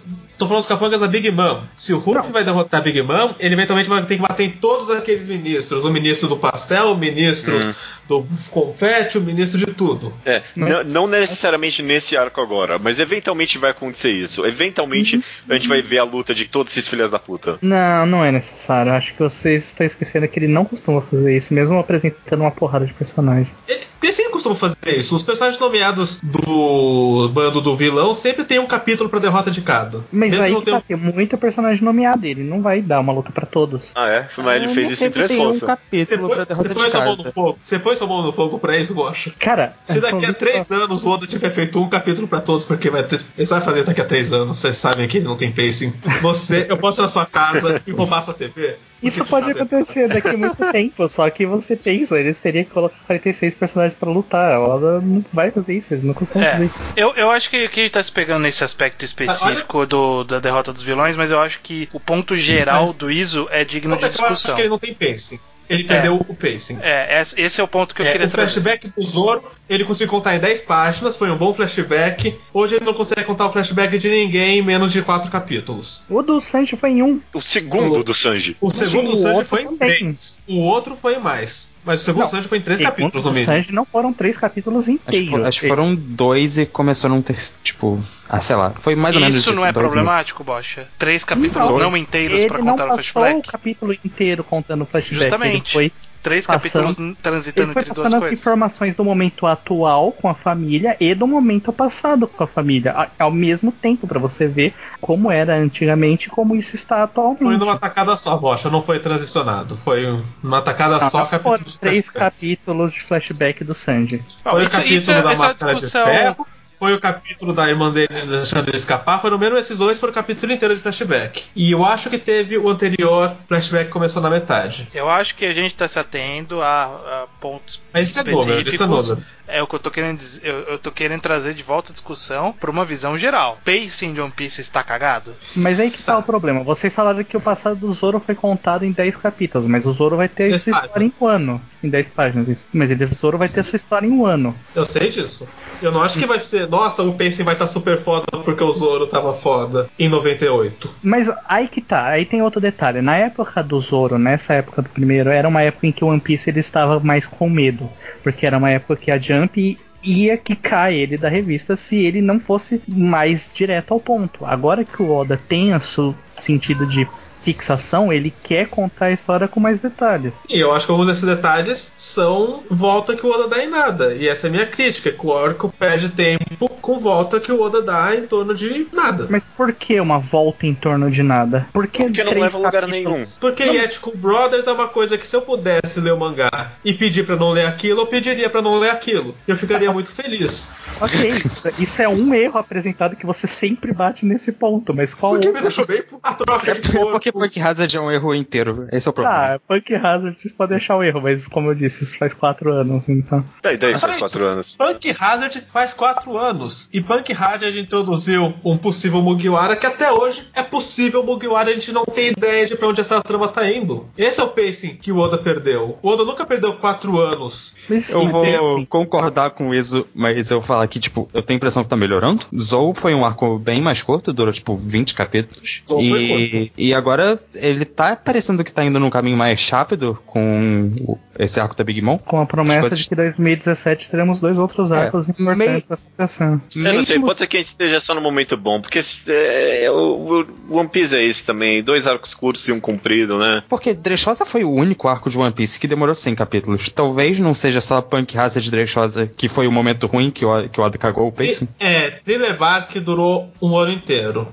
Tô falando dos capangas da Big Mom. Se o Hulk vai derrotar a Big Mom, ele eventualmente vai ter que bater em todos aqueles ministros. O ministro do pastel, o ministro do confete, o ministro de tudo. É, Mas- não, não necessariamente nesse arco agora, mas eventualmente vai acontecer isso. Eventualmente a gente vai ver a luta de todos esses filhos da puta. Não, não é necessário. Acho que vocês estão esquecendo que ele não costuma fazer isso, mesmo apresentando uma porrada de personagem. Ele, sempre costuma fazer isso. Os personagens nomeados do bando do vilão sempre tem um capítulo pra derrota de cada. Mas Mesmo aí não tem um- tá, tem muito personagem nomeado. Ele não vai dar uma luta pra todos. Ah, é? Mas ele Ah, fez não isso em sempre três tem um forças. Você capítulo põe, pra derrota você põe sua mão cada. no fogo. Você põe sua mão no fogo pra isso, Gosha? Cara, Se daqui a só- três anos o Oda tiver feito um capítulo pra todos, porque vai ter. Ele só vai fazer isso daqui a três anos. Vocês sabem que ele não tem pacing. Você, eu posso ir na sua casa e roubar sua TV? Isso pode acontecer daqui a muito [LAUGHS] tempo, só que você pensa, eles teriam que colocar 46 personagens pra lutar. A Oda não vai fazer isso, eles não costumam fazer É, isso. eu, eu acho que, que a gente tá se pegando nesse aspecto específico do, da derrota dos vilões, mas eu acho que o ponto geral Mas- do Iso é digno Outra de que eu acho discussão. que ele não tem pacing. Ele perdeu o pacing. É, esse é o ponto que eu É, queria o trazer. flashback do Zoro, ele conseguiu contar em 10 páginas, foi um bom flashback. Hoje ele não consegue contar o flashback de ninguém em menos de 4 capítulos. O do Sanji foi em um. O segundo O- do Sanji. O segundo o do Sanji foi em também. 3. O outro foi em mais. Mas o segundo Não, Sanji foi em 3 Segundo capítulos no o mínimo. Sanji não foram três capítulos Acho que, inteiros. for- acho que foram dois e começou num ter, tipo, ah, sei lá, foi mais ou menos Isso não é né? problemático, Bocha? Três capítulos Não, não, inteiros ele pra não contar o passou o flashback? capítulo inteiro contando o flashback. Justamente. Ele foi, Três passando- capítulos transitando ele foi entre duas passando as coisas. informações do momento atual com a família e do momento passado com a família. Ao mesmo tempo, pra você ver como era antigamente e como isso está atualmente. Foi numa tacada só, Bocha, não foi transicionado. Foi numa tacada Não, só, capítulos três flashback. capítulos de flashback do Sanji. Bom, Foi o isso, capítulo isso, é- da essa máscara discussão. de ferro, foi o capítulo da irmã dele deixando ele escapar, foram mesmo esses dois, foram o capítulo inteiro de flashback. E eu acho que teve o anterior flashback que começou na metade. Eu acho que a gente tá se atendo a, a pontos Mas isso é número, isso é número. É o que eu tô querendo dizer. Eu, eu tô querendo trazer de volta a discussão pra uma visão geral. Pacing de One Piece está cagado? Mas aí que está Tá. o problema. Vocês falaram que o passado do Zoro foi contado em 10 capítulos, mas o Zoro vai ter Dez sua história em um ano. Em 10 páginas. Mas ele, o Zoro vai ter sua história em um ano. Eu sei disso. Eu não acho que vai ser, nossa, o pacing vai estar super foda porque o Zoro tava foda em 98. Mas aí que tá, aí tem outro detalhe. Na época do Zoro, nessa época do primeiro, era uma época em que o One Piece ele estava mais com medo. Porque era uma época que a Jump ia quicar ele da revista se ele não fosse mais direto ao ponto. Agora que o Oda tem o seu sentido de fixação, ele quer contar a história com mais detalhes. E eu acho que alguns desses detalhes são volta que o Oda dá em nada. E essa é a minha crítica, que o arco perde tempo com volta que o Oda dá em torno de nada. Mas por que uma volta em torno de nada? Por que Porque não leva a lugar nenhum. Porque Ethical Brothers é uma coisa que se eu pudesse ler o mangá e pedir pra não ler aquilo, eu pediria pra não ler aquilo. Eu ficaria muito feliz. [LAUGHS] Ok, isso é um erro apresentado que você sempre bate nesse ponto, mas qual Porque me outro? deixou bem a troca É de porque Punk Hazard é um erro inteiro. Esse é o problema. Ah, Punk Hazard vocês podem achar o erro, mas como eu disse, isso faz quatro anos, então. E daí Só faz quatro anos. Punk Hazard faz quatro anos. E Punk Hazard introduziu um possível Mugiwara que até hoje é possível Mugiwara, a gente não tem ideia de pra onde essa trama tá indo. Esse é o pacing que o Oda perdeu. O Oda nunca perdeu quatro anos. Eu vou tem- concordar com isso, mas eu vou falar que, tipo, eu tenho a impressão que tá melhorando. Zou foi um arco bem mais curto, durou, tipo, 20 capítulos. Zou foi E, e agora ele tá parecendo que tá indo num caminho mais rápido com esse arco da Big Mom. com a promessa coisas- de que em 2017 teremos dois outros É, arcos importantes acontecendo. Eu não sei, Mesmo pode ser que a gente esteja só no momento bom, porque é, o, o One Piece é isso também, dois arcos curtos e um comprido, né? Porque Dressrosa foi o único arco de One Piece que demorou 100 capítulos. Talvez não seja só Punk Hazard de Dressrosa que foi o momento ruim que o, que o Oda cagou o pacing. É, Thriller Bark durou um ano inteiro.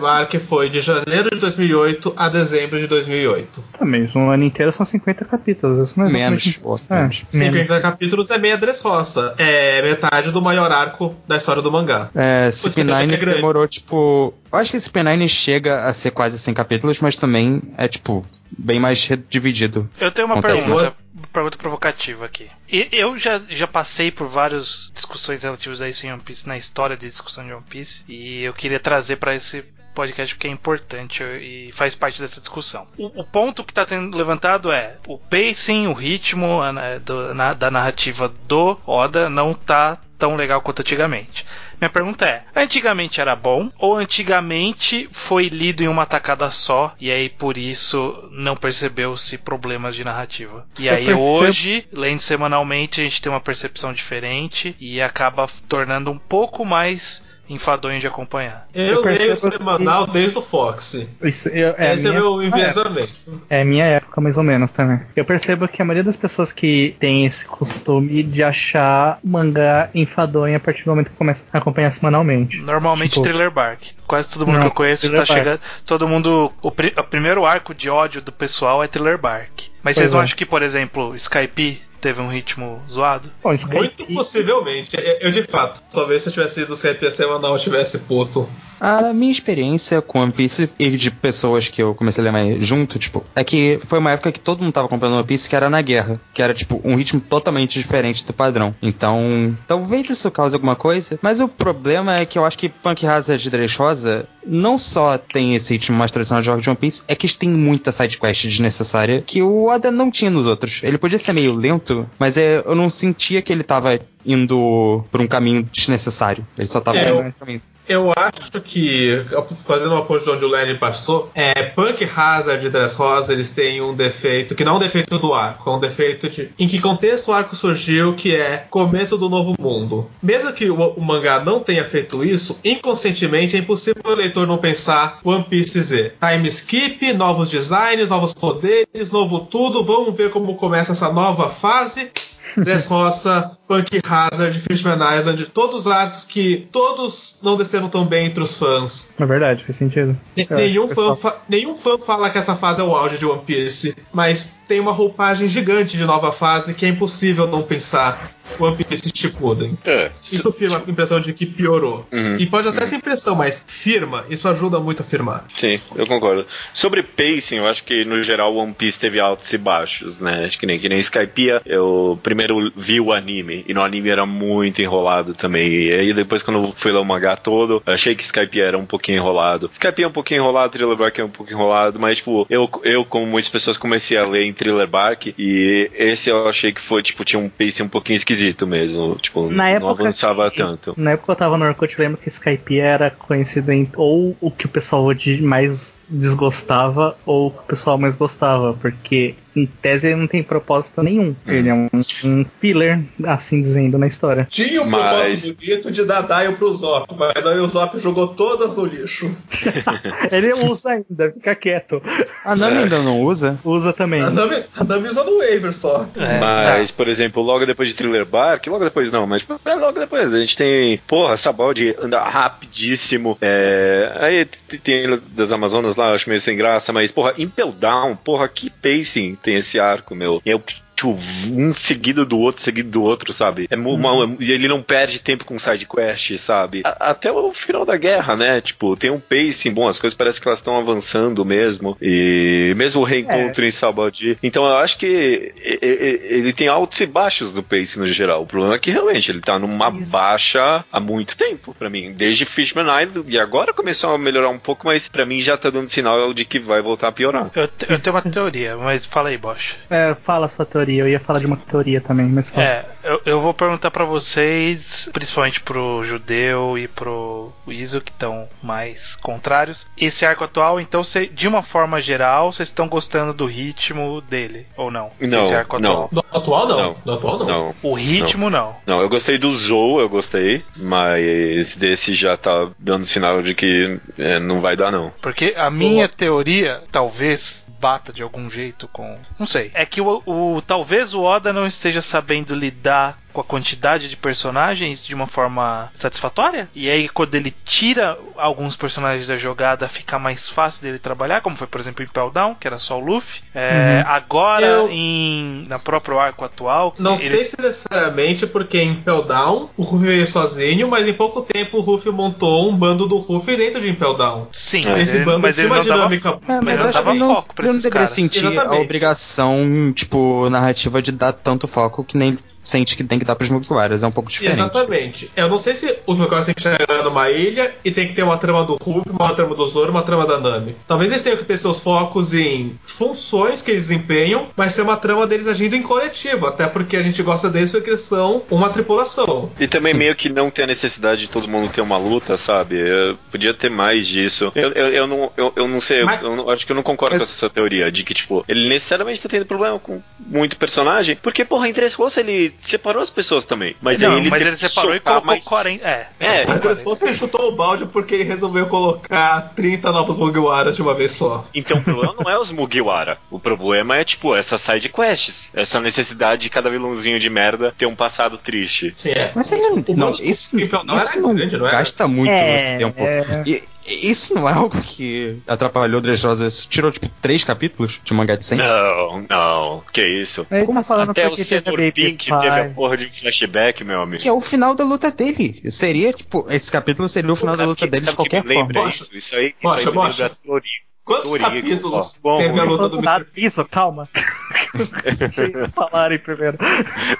Bark foi de janeiro de 2008 a dezembro de 2008. Tá, mas um ano inteiro são 50 capítulos. Isso não é Menos, pô, É, menos. menos. 50 capítulos é meia Dressrosa. É metade do maior arco da história do mangá. É, Pois que até CP9 que é demorou, tipo. Eu acho que CP9 chega a ser quase 100 capítulos, mas também é, tipo, bem mais dividido. Eu tenho uma pergunta, pergunta provocativa aqui. E eu já, já passei por várias discussões relativas a isso em One Piece, na história de discussão de One Piece, e eu queria trazer pra esse podcast porque é importante e faz parte dessa discussão. O, o ponto que está sendo levantado é o pacing, o ritmo a- do- na- da narrativa do Oda não tá tão legal quanto antigamente. Minha pergunta é: antigamente era bom ou antigamente foi lido em uma tacada só e aí por isso não percebeu-se problemas de narrativa? E aí percebo- hoje, lendo semanalmente, a gente tem uma percepção diferente e acaba tornando um pouco mais enfadonho de acompanhar. Eu, Eu leio semanal desde o Fox. Isso eu- é, Esse é minha- meu enviesamento. É minha época, mais ou menos, também. Eu percebo que a maioria das pessoas que tem esse costume de achar mangá enfadonho a partir do momento que começa a acompanhar semanalmente. Normalmente Tipo- Thriller Bark. Quase todo mundo Não, que eu conheço tá Bark. chegando. Todo mundo. O, pri- o primeiro arco de ódio do pessoal é Thriller Bark. Mas Pois vocês não é. acham que, por exemplo, Skype teve um ritmo zoado? Bom, Skype, Muito possivelmente. Eu, de fato, só ver se eu tivesse ido Skype semanal eu tivesse puto. A minha experiência com One Piece e de pessoas que eu comecei a ler mais junto, tipo, é que foi uma época que todo mundo tava comprando One Piece que era na guerra, que era, tipo, um ritmo totalmente diferente do padrão. Então, talvez isso cause alguma coisa, mas o problema é que eu acho que Punk Hazard de Dressrosa não só tem esse ritmo mais tradicional de jogos de One Piece, é que eles têm muita sidequest desnecessária que o Oda não tinha nos outros. Ele podia ser meio lento, mas é, eu não sentia que ele tava indo por um caminho desnecessário. Ele só tava É, indo eu- um caminho. Eu acho que, fazendo uma ponte de onde o Lenny passou, é, Punk Hazard e Dressrosa eles têm um defeito, que não é um defeito do arco, é um defeito de em que contexto o arco surgiu, que é começo do novo mundo. Mesmo que o, o mangá não tenha feito isso, inconscientemente é impossível o leitor não pensar One Piece Z. Time skip, novos designs, novos poderes, novo tudo, vamos ver como começa essa nova fase. Dressrosa, Punk Hazard, Fishman Island, todos os arcos que todos não desceram tão bem entre os fãs. É verdade, faz sentido. Eu Nenhum fã, nenhum fã fala que essa fase é o auge de One Piece, mas tem uma roupagem gigante de nova fase que é impossível não pensar One Piece Shippuden. É. Isso firma a impressão de que piorou. Uhum. E pode até ser impressão, mas firma, isso ajuda muito a firmar. Sim, eu concordo. Sobre pacing, eu acho que no geral One Piece teve altos e baixos, né? Acho que nem, que nem Skypiea, eu primeiro vi o anime, e no anime era muito enrolado também. E aí depois quando fui ler o mangá todo, achei que Skypiea era um pouquinho enrolado. Skypiea é um pouquinho enrolado, Thriller Bark é um pouco enrolado, mas tipo, eu, eu como muitas pessoas comecei a ler em Thriller Bark, e esse eu achei que foi, tipo, tinha um pacing um pouquinho esquisito mesmo. Tipo, Na não época avançava que- tanto. Na época que eu tava no Orkut, eu lembro que Skype era conhecido em ou o que o pessoal de mais desgostava ou o o pessoal mais gostava, porque em tese ele não tem propósito nenhum. Ele é um, um filler, assim dizendo, na história. Tinha um Mas- propósito bonito de dar Daio pro Zop, mas aí o Zop jogou todas no lixo. [LAUGHS] ele usa ainda, fica quieto. A Nami ainda não usa? Usa também. A Nami, a Nami usou no waiver só. É, Mas, tá. por exemplo, logo depois de Thriller Bark, logo depois não, mas é, logo depois a gente tem, porra, essa balde anda rapidíssimo. É, aí tem das Amazonas lá, eu acho meio sem graça, mas, porra, Impel Down, porra, que pacing tem esse arco, meu. O tipo, um seguido do outro, seguido do outro, sabe? É uma- e ele não perde tempo com side quest, sabe? A- até o final da guerra, né? Tipo, tem um pacing bom, as coisas parecem que elas estão avançando mesmo. E mesmo o reencontro em Sabadi. Então eu acho que ele tem altos e baixos do pacing no geral. O problema é que realmente ele tá numa Isso. baixa há muito tempo pra mim. Desde Fishman Island, e agora começou a melhorar um pouco, mas pra mim já tá dando sinal de que vai voltar a piorar. Eu, eu tenho uma teoria, mas fala aí, Bosch. É, fala a sua teoria. Eu ia falar de uma teoria também, mas fala. É, eu, eu vou perguntar pra vocês, principalmente pro Judeu e pro Iso, que estão mais contrários. Esse arco atual, então, cê- de uma forma geral, vocês estão gostando do ritmo dele, ou não? Não, Esse arco não. atual. Do atual não. Não. Do atual não. Não. O ritmo, não. Não, eu gostei do Zou, eu gostei, mas desse já tá dando sinal de que é, não vai dar, não. Porque a minha teoria, talvez bata de algum jeito com. Não sei. É que o, o- talvez o Oda não esteja sabendo lidar com a quantidade de personagens de uma forma satisfatória. E aí, quando ele tira alguns personagens da jogada, fica mais fácil dele trabalhar, como foi, por exemplo, em Pell Down, que era só o Luffy. É, Agora, Eu- em, na próprio arco atual. Não ele- sei se necessariamente porque em Impel Down o Ruffy veio sozinho, mas em pouco tempo o Ruffy montou um bando do Ruffy dentro de Impel Down. Sim, mas Esse ele, bando mas tinha ele uma dava dinâmica. É, Mas mas não acho que não, foco pra eu não deveria caras. sentir a Exatamente. obrigação, tipo, narrativa de dar tanto foco que nem sente que tem que dar pros Mugiwaras. É um pouco diferente. Exatamente. Eu não sei se os Mugiwaras têm que chegar numa ilha e tem que ter uma trama do Ruffy, uma trama do Zoro, uma trama da Nami. Talvez eles tenham que ter seus focos em funções que eles desempenham, mas ser uma trama deles agindo em coletivo, até porque a gente gosta deles porque eles são uma tripulação. E também meio que não ter a necessidade de todo mundo ter uma luta, sabe? Eu podia ter mais disso. Eu, eu, eu não, eu, eu não sei, eu- Mas- eu, não- acho que eu não concordo Mas- com essa sua teoria de que, tipo, ele necessariamente tá tendo problema com muito personagem, porque, porra, em Três ele separou as pessoas também. Mas não, aí ele mas ele separou e colocou mais- 40. É, É, Mas se fosse ele chutou o balde porque ele resolveu colocar 30 novos Mugiwaras de uma vez só. Então o problema não é os Mugiwara. O problema é, tipo, essas side quests. Essa necessidade de cada vilãozinho de merda ter um passado triste. Sim, é. Mas ele não, não, bando do isso, Down isso não grande, não era? gasta muito É, tempo. é. E isso não é algo que atrapalhou Dressrosa. Isso tirou, tipo, três capítulos de mangá de 100? Não, não. Que isso? Ele Como tá falando Até o a Senhor Pink teve a porra de um flashback, meu amigo. Que é o final da luta dele. Seria, tipo, esse capítulo seria o final da Sabe luta que- dele de qualquer forma. Isso, isso aí, isso aí me lembra Toriko. Quantos Toriko, capítulos ó. Bom, teve a luta do Nada Mr. Isso, calma. [LAUGHS] Falarem primeiro.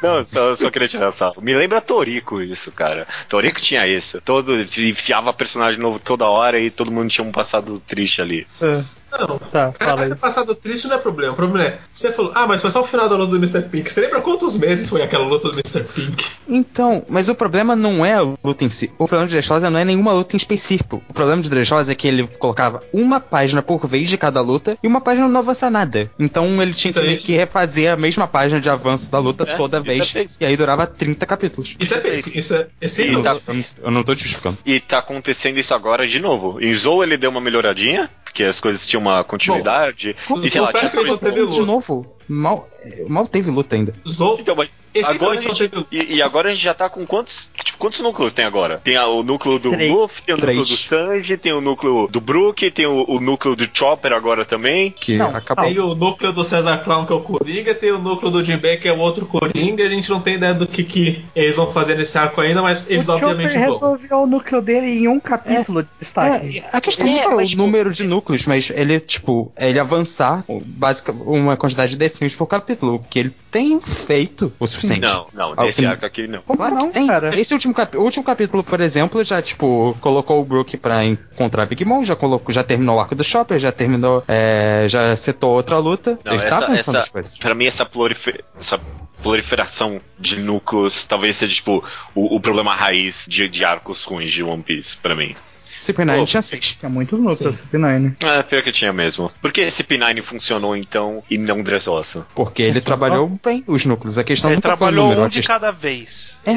Não, só, só queria tirar sarro. Me lembra Toriko isso, cara. Toriko tinha isso. Todo, se enfiava personagem novo toda hora e todo mundo tinha um passado triste ali. Ah, Não. tá, fala Ter aí. passado triste não é problema. O problema é, você falou, ah, mas foi só o final da luta do Mr. Pink. Você lembra quantos meses foi aquela luta do Mr. Pink? Então, mas o problema não é a luta em si. O problema de Dressrosa não é nenhuma luta em específico. O problema de Dressrosa é que ele colocava uma página por vez de cada luta e uma página não avança nada. Então ele tinha que, Então, meio isso- que refazer a mesma página de avanço da luta É, toda isso vez. é e aí durava 30 capítulos. Isso é basic, isso é E essencial. tá- Eu não- Eu não tô te justificando. E tá acontecendo isso agora de novo. Em Zou ele deu uma melhoradinha, porque as coisas tinham uma continuidade. Bom, e sei lá, teve de novo. Mal, mal teve luta ainda. Então, mas agora a gente, teve. e, e agora a gente já tá com quantos, tipo, quantos núcleos tem agora? Tem a- o núcleo do Três. Luffy, tem o núcleo Três. do Sanji, tem o núcleo do Brook, tem o, o núcleo do Chopper agora também. Que Não, acabou. Tem o núcleo do Cesar Clown, que é o Coringa, tem o núcleo do Jinbei, que é o outro Coringa. A gente não tem ideia do que, que eles vão fazer nesse arco ainda, mas eles o obviamente Chopper vão. resolveu o núcleo dele em um capítulo de destaque. É, a questão É, não é o mas, tipo, número de núcleos, mas ele, tipo, é ele avançar básica, uma quantidade decente por capítulo, que ele tem feito o suficiente. Não, não, nesse fim- arco aqui não. Como Claro não, tem. cara? Esse último, o último capítulo, por exemplo, já, tipo, colocou o Brook pra encontrar Big Mom, já colocou, já terminou o arco do Chopper, já terminou, é, já setou outra luta. Não, ele tá essa, avançando essa, as coisas. pra mim, essa, prolife- essa proliferação de núcleos talvez seja, tipo, o, o problema raiz de, de arcos ruins de One Piece, pra mim. CP9 Pô, tinha seis. Tinha muitos núcleos, Sim. CP9. É, pior que tinha mesmo. Por que esse P9 funcionou então e não Dressrosa? Porque ele Nossa, trabalhou bem os núcleos. A questão Ele nunca foi o trabalhou número. um a de questão- cada vez. É.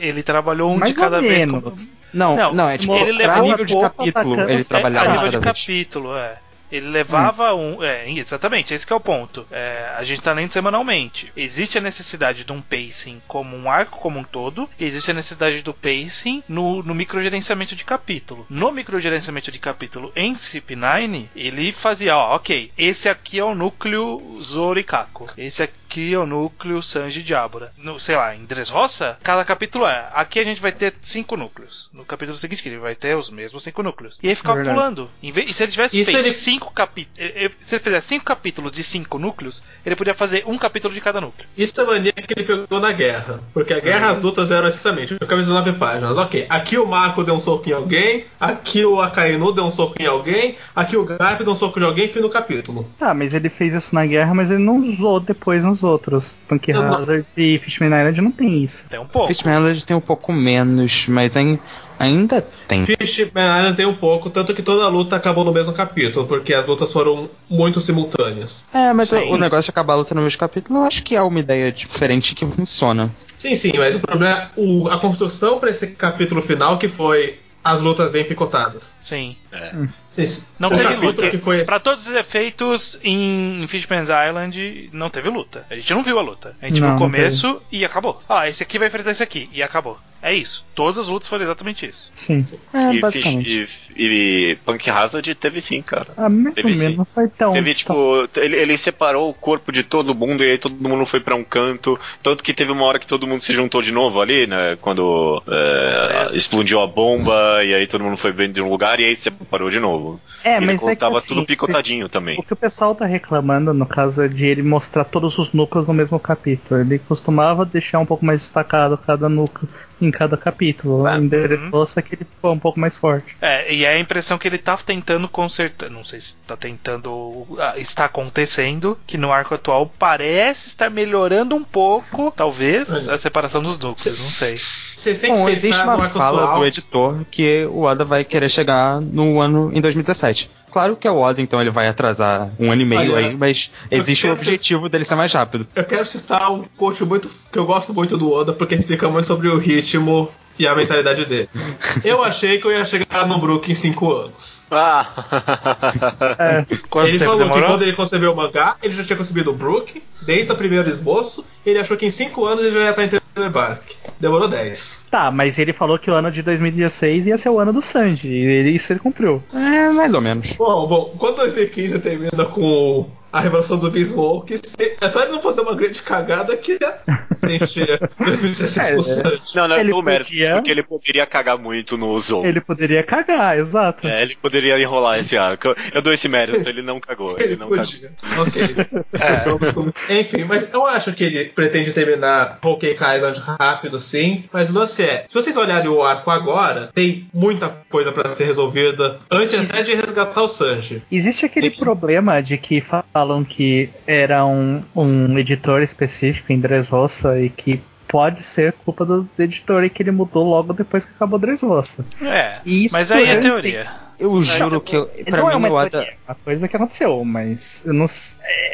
Ele trabalhou um Mais de cada ou vez. como- Não, Não, não, é tipo, ele pra levou nível de capítulo, atacando- ele É, trabalhava a um nível de de cada vez. capítulo, é. Ele levava um. É, exatamente, esse é o ponto. É, a gente tá lendo semanalmente. Existe a necessidade de um pacing como um arco como um todo, existe a necessidade do pacing no, no microgerenciamento de capítulo. No microgerenciamento de capítulo em CP9, ele fazia, ó, ok, esse aqui é o núcleo Zoro Kako. Esse aqui é o núcleo Sanji e Diabora. No, sei lá, em Dressrosa, cada capítulo é. Aqui a gente vai ter cinco núcleos. No capítulo seguinte, que ele vai ter os mesmos cinco núcleos. E aí ficava Verdade. pulando. Em vez- e se ele tivesse E se feito ele- cinco capítulos. Se ele fizesse cinco capítulos de cinco núcleos, ele podia fazer um capítulo de cada núcleo. Isso é a mania que ele pegou na guerra. Porque a guerra, as lutas eram essencialmente camisa de nove páginas. Ok, aqui o Marco deu um soco em alguém, aqui o Akainu deu um soco em alguém, aqui o Garp deu um soco de alguém, fim do capítulo. Tá, mas ele fez isso na guerra, mas ele não usou depois nos outros. Punk Não, não. Hazard e Fishman Island não tem isso. Tem um pouco. Fishman Island tem um pouco menos, mas ain- ainda tem. Fishman Island tem um pouco, tanto que toda a luta acabou no mesmo capítulo, porque as lutas foram muito simultâneas. É, mas Sim. o, o negócio de acabar a luta no mesmo capítulo, eu acho que é uma ideia diferente que funciona. Sim, sim, mas o problema é o- a construção para esse capítulo final que foi as lutas bem picotadas. Sim. Sim, sim. Não teve luta. que foi Pra todos os efeitos, em Fishman's Island não teve luta. A gente não viu a luta. A gente Não, viu o começo e acabou. Ah, esse aqui vai enfrentar esse aqui. E acabou. É isso. Todas as lutas foram exatamente isso. Sim. É, e, basicamente. Fish- e, e Punk Hazard teve sim, cara. Ah, ou Teve não foi tão. Teve, tipo, ele, ele separou o corpo de todo mundo e aí todo mundo foi pra um canto. Tanto que teve uma hora que todo mundo se juntou de novo ali, né? Quando é, explodiu a bomba e aí todo mundo foi bem de um lugar e aí separou de novo. É, ele mas é que tava assim, tudo picotadinho também. O que o pessoal tá reclamando, no caso, é de ele mostrar todos os núcleos no mesmo capítulo. Ele costumava deixar um pouco mais destacado cada núcleo em cada capítulo. Ah, Em Dressrosa que ele ficou um pouco mais forte. É, e é a impressão que ele tá tentando consertar. Não sei se tá tentando. ah, Está acontecendo. Que no arco atual parece estar melhorando um pouco. Talvez Olha. a separação dos núcleos. Não sei. Vocês têm que Bom, pensar existe uma fala atual. do editor que o Oda vai querer chegar no ano em 2017. Claro que é o Oda, então ele vai atrasar um ano e meio Olha, aí, mas existe o objetivo dele ser mais rápido. Eu quero citar um coach muito que eu gosto muito do Oda, porque explica muito sobre o ritmo e a mentalidade dele. [LAUGHS] Eu achei que eu ia chegar no Brook em 5 anos. Ah! [LAUGHS] Quanto ele falou que quando ele concebeu o mangá, ele já tinha concebido o Brook, desde o primeiro esboço, e ele achou que em 5 anos ele já ia estar em Thriller Bark. Demorou 10. Tá, mas ele falou que o ano de 2016 ia ser o ano do Sanji. E ele- isso ele cumpriu. É, mais ou menos. Bom, bom, quando 2015 termina com a revelação do V-Smoke, se- é só ele não fazer uma grande cagada que ia preencher 2016 com o Sanji. Não, não, Ele do mérito, podia- porque ele poderia cagar muito no Zou. Ele poderia cagar, exato. É, ele poderia enrolar esse arco. Eu, dou esse mérito, ele não cagou. Ele [LAUGHS] Ele não cagou. podia. Ok. [LAUGHS] Vamos com- Enfim, mas eu acho que ele pretende terminar Cake Island rápido, sim. Mas o lance é, se vocês olharem o arco agora, tem muita coisa pra ser resolvida antes até de resgatar o Sanji. Existe aquele problema de que falam que era um, um editor específico em Dressrosa e que pode ser culpa do editor e que ele mudou logo depois que acabou Dressrosa. É. Isso mas aí é é- teoria. Eu juro que eu, pra não mim é uma o Oda. teoria, uma coisa que aconteceu, mas não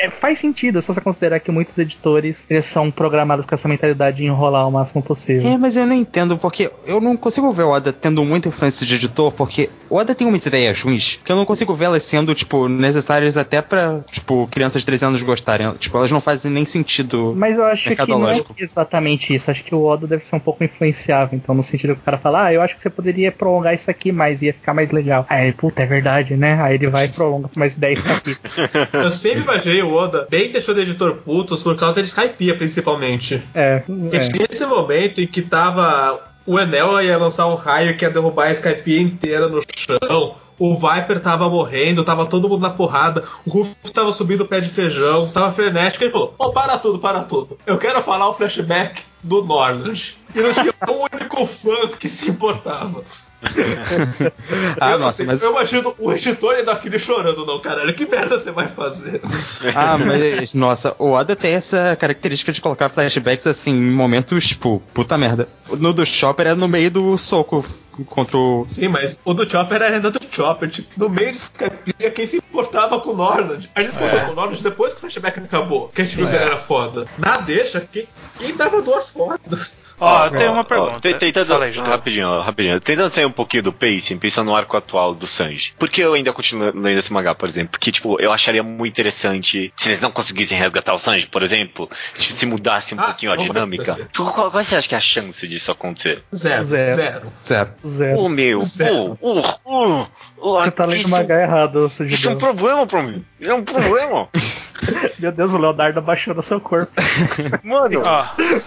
é, faz sentido se você considerar que muitos editores eles são programados com essa mentalidade de enrolar o máximo possível. É, mas eu não entendo, porque eu não consigo ver o Oda tendo muita influência de editor, porque o Oda tem umas ideias ruins que eu não consigo ver elas sendo, tipo, necessárias até pra, tipo, crianças de 13 anos gostarem. Tipo, elas não fazem nem sentido. Mas eu acho que não é exatamente isso. Acho que o Oda deve ser um pouco influenciável. Então, no sentido que o cara fala, ah, eu acho que você poderia prolongar isso aqui mais, ia ficar mais legal. Aí, puta, é verdade, né? Aí ele vai e prolonga por mais 10 capítulos. [LAUGHS] Eu sempre imaginei o Oda bem deixando o editor putos por causa de Skypiea, principalmente. É, E é. tinha esse momento em que tava. O Enel ia lançar um raio que ia derrubar a Skypiea inteira no chão. O Viper tava morrendo, tava todo mundo na porrada. O Ruff tava subindo o pé de feijão, tava frenético. Ele falou: Ô, para tudo, para tudo. Eu quero falar o flashback do Norland. E não tinha um único fã que se importava. [LAUGHS] Ah, eu, nossa, sei, mas. eu imagino o editor ainda aquele chorando, não, caralho. Que merda você vai fazer? [LAUGHS] Ah, mas, nossa, o Oda tem essa característica de colocar flashbacks assim em momentos, tipo, puta merda. No do Chopper é no meio do soco contra o. Sim, mas o do Chopper era ainda do Chopper. Tipo, no meio de Skypiea, quem se importava com o Norland? A gente se importou com o Norland depois que o flashback acabou. Que a gente viu que ele era foda. Na deixa, quem, quem dava duas fodas? Ó, tem uma pergunta. te- tentando, Fala aí, Judeu. rapidinho, rapidinho. Tentando sair um pouquinho do pacing, pensando no arco atual do Sanji. Por que eu ainda continuo lendo esse mangá, por exemplo? Porque, tipo, eu acharia muito interessante se eles não conseguissem resgatar o Sanji, por exemplo, se, se mudasse um Ah, pouquinho a dinâmica. acontecer. Tipo, qual, qual você acha que é a chance disso acontecer? Zero, Zero. zero. Zero. Zero. Ô, meu, Zero. ô, ô, ô, ô, Você tá lendo isso, o mangá errado, isso é um problema pra mim. Isso é um problema. [LAUGHS] Meu Deus, o Leonardo abaixou no seu corpo. [LAUGHS] Mano, Ó,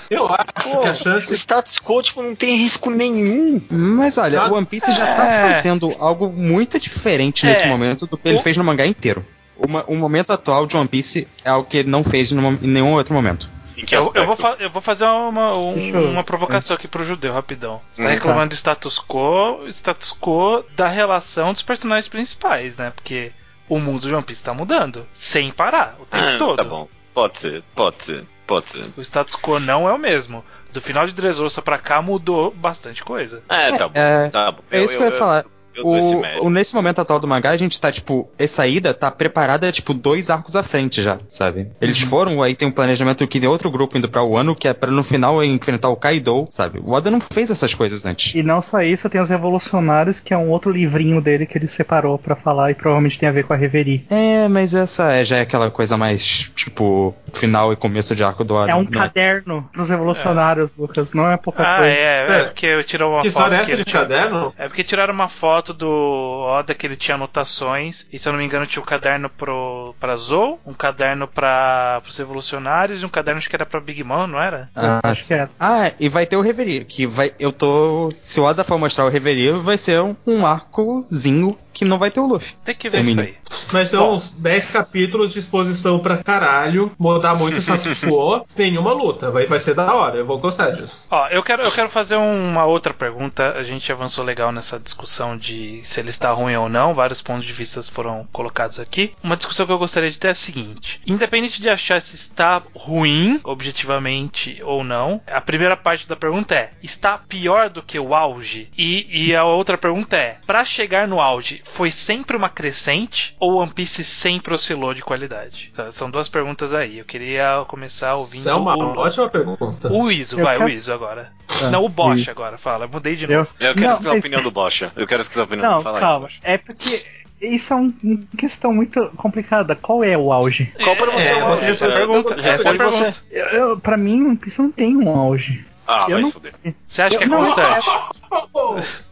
Eu acho pô, que a o chance. status quo, tipo, não tem risco nenhum. Mas olha, Ah, o One Piece já tá é. fazendo algo muito diferente nesse É. momento do que ele O- fez no mangá inteiro. O, momento atual de One Piece é algo que ele não fez em nenhum outro momento. Eu, eu vou eu vou fazer uma, um- eu- uma provocação aqui pro judeu, rapidão. Você tá Hum, reclamando do status quo, status quo da relação dos personagens principais, né? Porque o mundo de One Piece tá mudando. Sem parar, o tempo Ah, todo. Tá bom. Pode ser, pode ser, pode ser. O status quo não é o mesmo. Do final de Dressrosa pra cá mudou bastante coisa. É, tá bom. É, Tá bom. é isso que eu ia falar. Eu dou esse O, mérito. nesse momento atual do mangá, a gente tá, tipo, essa ida tá preparada, tipo, dois arcos à frente já, sabe? Eles Uhum. foram, aí tem um planejamento que tem outro grupo indo pra Wano, que é pra no final enfrentar o Kaido, sabe? O Oda não fez essas coisas antes. E não só isso, tem os Revolucionários, que é um outro livrinho dele que ele separou pra falar e provavelmente tem a ver com a Reverie. É, mas essa é- já é aquela coisa mais, tipo, final e começo de arco do Oda. É um não caderno pros Revolucionários, Lucas. Não é pouca Ah, coisa. é, é É. porque eu tirou uma Que foto. história é que essa de tinha- caderno? É porque tiraram uma foto do Oda que ele tinha anotações. E se eu não me engano, tinha um caderno pro, pra Zou, um caderno pra, pros revolucionários e um caderno acho que era pra Big Mom, não era? Ah, Acho que é. Ah, e vai ter o Reverie, que vai. Eu tô. Se o Oda for mostrar o Reverie, vai ser um, um arcozinho que não vai ter o Luffy. Tem que Sim, ver isso aí. Vai ser uns 10 capítulos de exposição pra caralho, mudar muito o status quo, [LAUGHS] sem nenhuma luta. Vai, vai ser da hora, eu vou gostar disso. Ó, eu quero, eu quero fazer uma outra pergunta. A gente avançou legal nessa discussão de se ele está ruim ou não. Vários pontos de vista foram colocados aqui. Uma discussão que eu gostaria de ter é a seguinte: independente de achar se está ruim, objetivamente ou não, a primeira parte da pergunta é: está pior do que o auge? E, e a outra pergunta é: para chegar no auge, foi sempre uma crescente ou One Piece sempre oscilou de qualidade? Tá, São duas perguntas aí. Eu queria começar ouvindo Isso é uma o, ótima pergunta. o Iso, Eu vai, quero- o Iso agora. Ah, não, o Bosch Iso. agora, fala. Eu Mudei de Eu- novo. Eu quero Não, escutar a mas- opinião do Bocha. Eu quero escutar a opinião Não, do Fala aí, calma. Bocha. É porque isso é um- uma questão muito complicada. Qual é o auge? Qual pra você É, é o você auge? Essa é a já- pergunta. eu- Essa é a pergunta. Eu, eu- pra mim, One Piece não tem um auge. Ah, Eu vai não- se fuder. Você acha que é Eu- não, constante?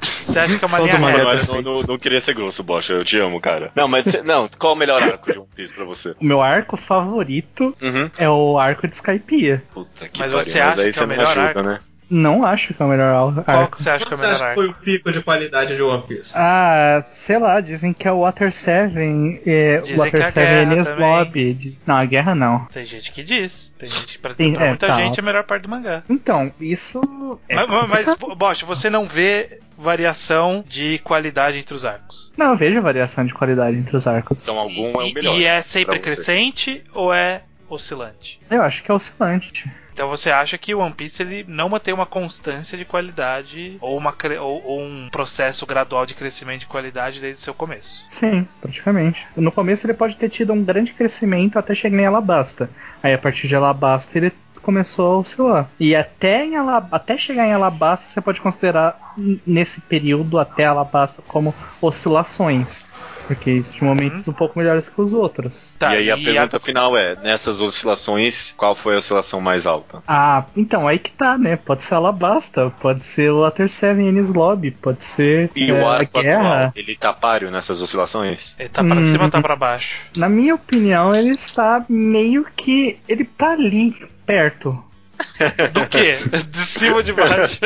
Você acha que é uma Todo linha reta? é Agora, não, não, não queria ser grosso, Bocha. Eu te amo, cara. Não, mas não, qual o melhor arco de One Piece pra você? O meu arco favorito Uhum. é o arco de Skypiea. Puta que Mas pariu. você acha aí que é o me melhor ajuda, arco? né? Não acho que é o melhor ar- Qual arco. que você acha que é o melhor arco? foi o pico de qualidade de One Piece? Ah, sei lá, dizem que é o Water 7. É, Dizem Water que é a 7 guerra Enies também. Lobby. Diz- Não, a guerra não. Tem gente que diz. Tem gente que pra, Tem- pra é, muita tá. gente é a melhor parte do mangá. Então, isso. É mas, mas, complicado. Bosch, você não vê variação de qualidade entre os arcos? Não, eu vejo variação de qualidade entre os arcos. Então algum é o E- melhor. E é sempre crescente ou é oscilante? Eu acho que é oscilante. Então você acha que o One Piece ele não mantém uma constância de qualidade ou, uma, ou, ou um processo gradual de crescimento de qualidade desde o seu começo? Sim, praticamente. No começo ele pode ter tido um grande crescimento até chegar em Alabasta. Aí a partir de Alabasta ele começou a oscilar. E até, em Ala- até chegar em Alabasta você pode considerar nesse período até Alabasta como oscilações. Porque existem momentos um pouco melhores que os outros. Tá, e aí a pergunta final é: nessas oscilações, qual foi a oscilação mais alta? Ah, então aí que tá, né? Pode ser Alabasta, pode ser o Water 7 Ennis Lobby, pode ser E é, o a arco Guerra. atual, ele tá páreo nessas oscilações? Ele tá pra Hum. cima ou tá pra baixo? Na minha opinião, ele está meio que. Ele tá ali, perto. [LAUGHS] Do quê? De cima ou de baixo?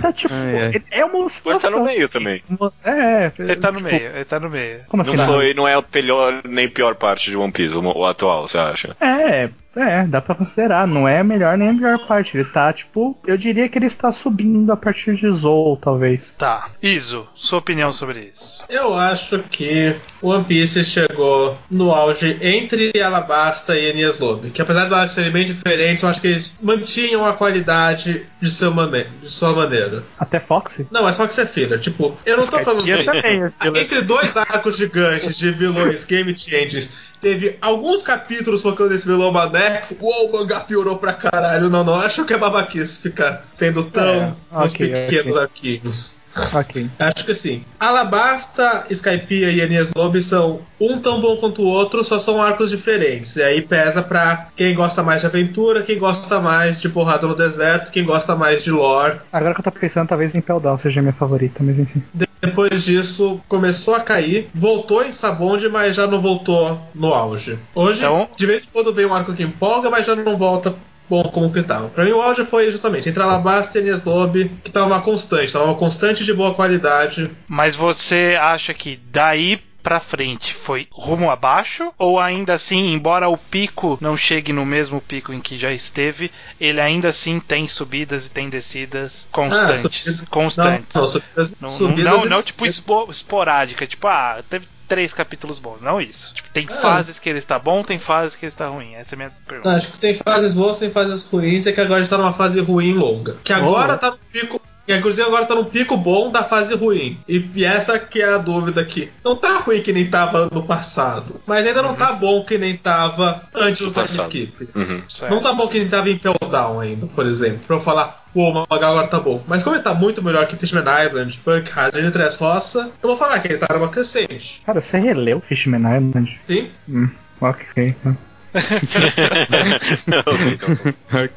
Tá tipo. Ai, ai. ele- É uma Pode oscilação. estar no meio também. É, Ele tá no tipo, meio, ele tá no meio. Como assim? Não, tá? foi, não é a melhor nem pior parte de One Piece, o, o atual, você acha? É, é, dá pra considerar. Não é a melhor nem a melhor parte. Ele tá, tipo. Eu diria que ele está subindo a partir de Zou, talvez. Tá. Iso, sua opinião sobre isso. Eu acho que One Piece chegou no auge entre Alabasta e Enies Lobby. Que apesar do arco serem bem diferentes, eu acho que eles mantinham a qualidade de, seu mane de sua maneira. Até Fox? Não, é que você é filha. Tipo, eu não tô falando também, [LAUGHS] eu- Entre dois arcos gigantes de vilões game changes, teve alguns capítulos focando nesse vilão mané. Uou, o mangá piorou pra caralho. Não, não, acho que é babaquice ficar sendo tão É, nos pequenos ok. arquivos. Ok. Acho que sim. Alabasta, Skypiea e Enies Lobby são um tão bom quanto o outro, só são arcos diferentes. E aí pesa pra quem gosta mais de aventura, quem gosta mais de porrada no deserto, quem gosta mais de lore. Agora que eu tô pensando, talvez Impel Down seja a minha favorita, mas enfim. Depois disso, começou a cair, voltou em Sabonde, mas já não voltou no auge. Hoje, Então- de vez em quando vem um arco que empolga, mas já não volta bom como que tava. Pra mim, o auge foi justamente entre Alabasta e Enies Lobby, que tava uma constante, tava uma constante de boa qualidade. Mas você acha que daí pra frente foi rumo abaixo? Ou ainda assim, embora o pico não chegue no mesmo pico em que já esteve, ele ainda assim tem subidas e tem descidas constantes? Ah, constantes. Não, não, subidas, Não, não, subidas não, não, tipo espo- esporádica, tipo, ah, teve três capítulos bons. Não isso. Tipo, tem Ah. fases que ele está bom, tem fases que ele está ruim. Essa é a minha pergunta. Não, acho que tem fases boas, tem fases ruins, é que agora a gente tá numa fase ruim longa. Que agora tá no pico. E inclusive agora tá no pico bom da fase ruim. E, e essa que é a dúvida aqui. Não tá ruim que nem tava no passado. Mas ainda não tá bom que nem tava antes do time skip. Uhum. Não tá bom que nem tava em Pell Down ainda, por exemplo. Pra eu falar, pô, o mangá agora tá bom. Mas como ele tá muito melhor que Fishman Island, Punk Hazard e Três Roça, eu vou falar que ele tá numa crescente. Cara, você releu Fishman Island? Sim? Hum, ok. então.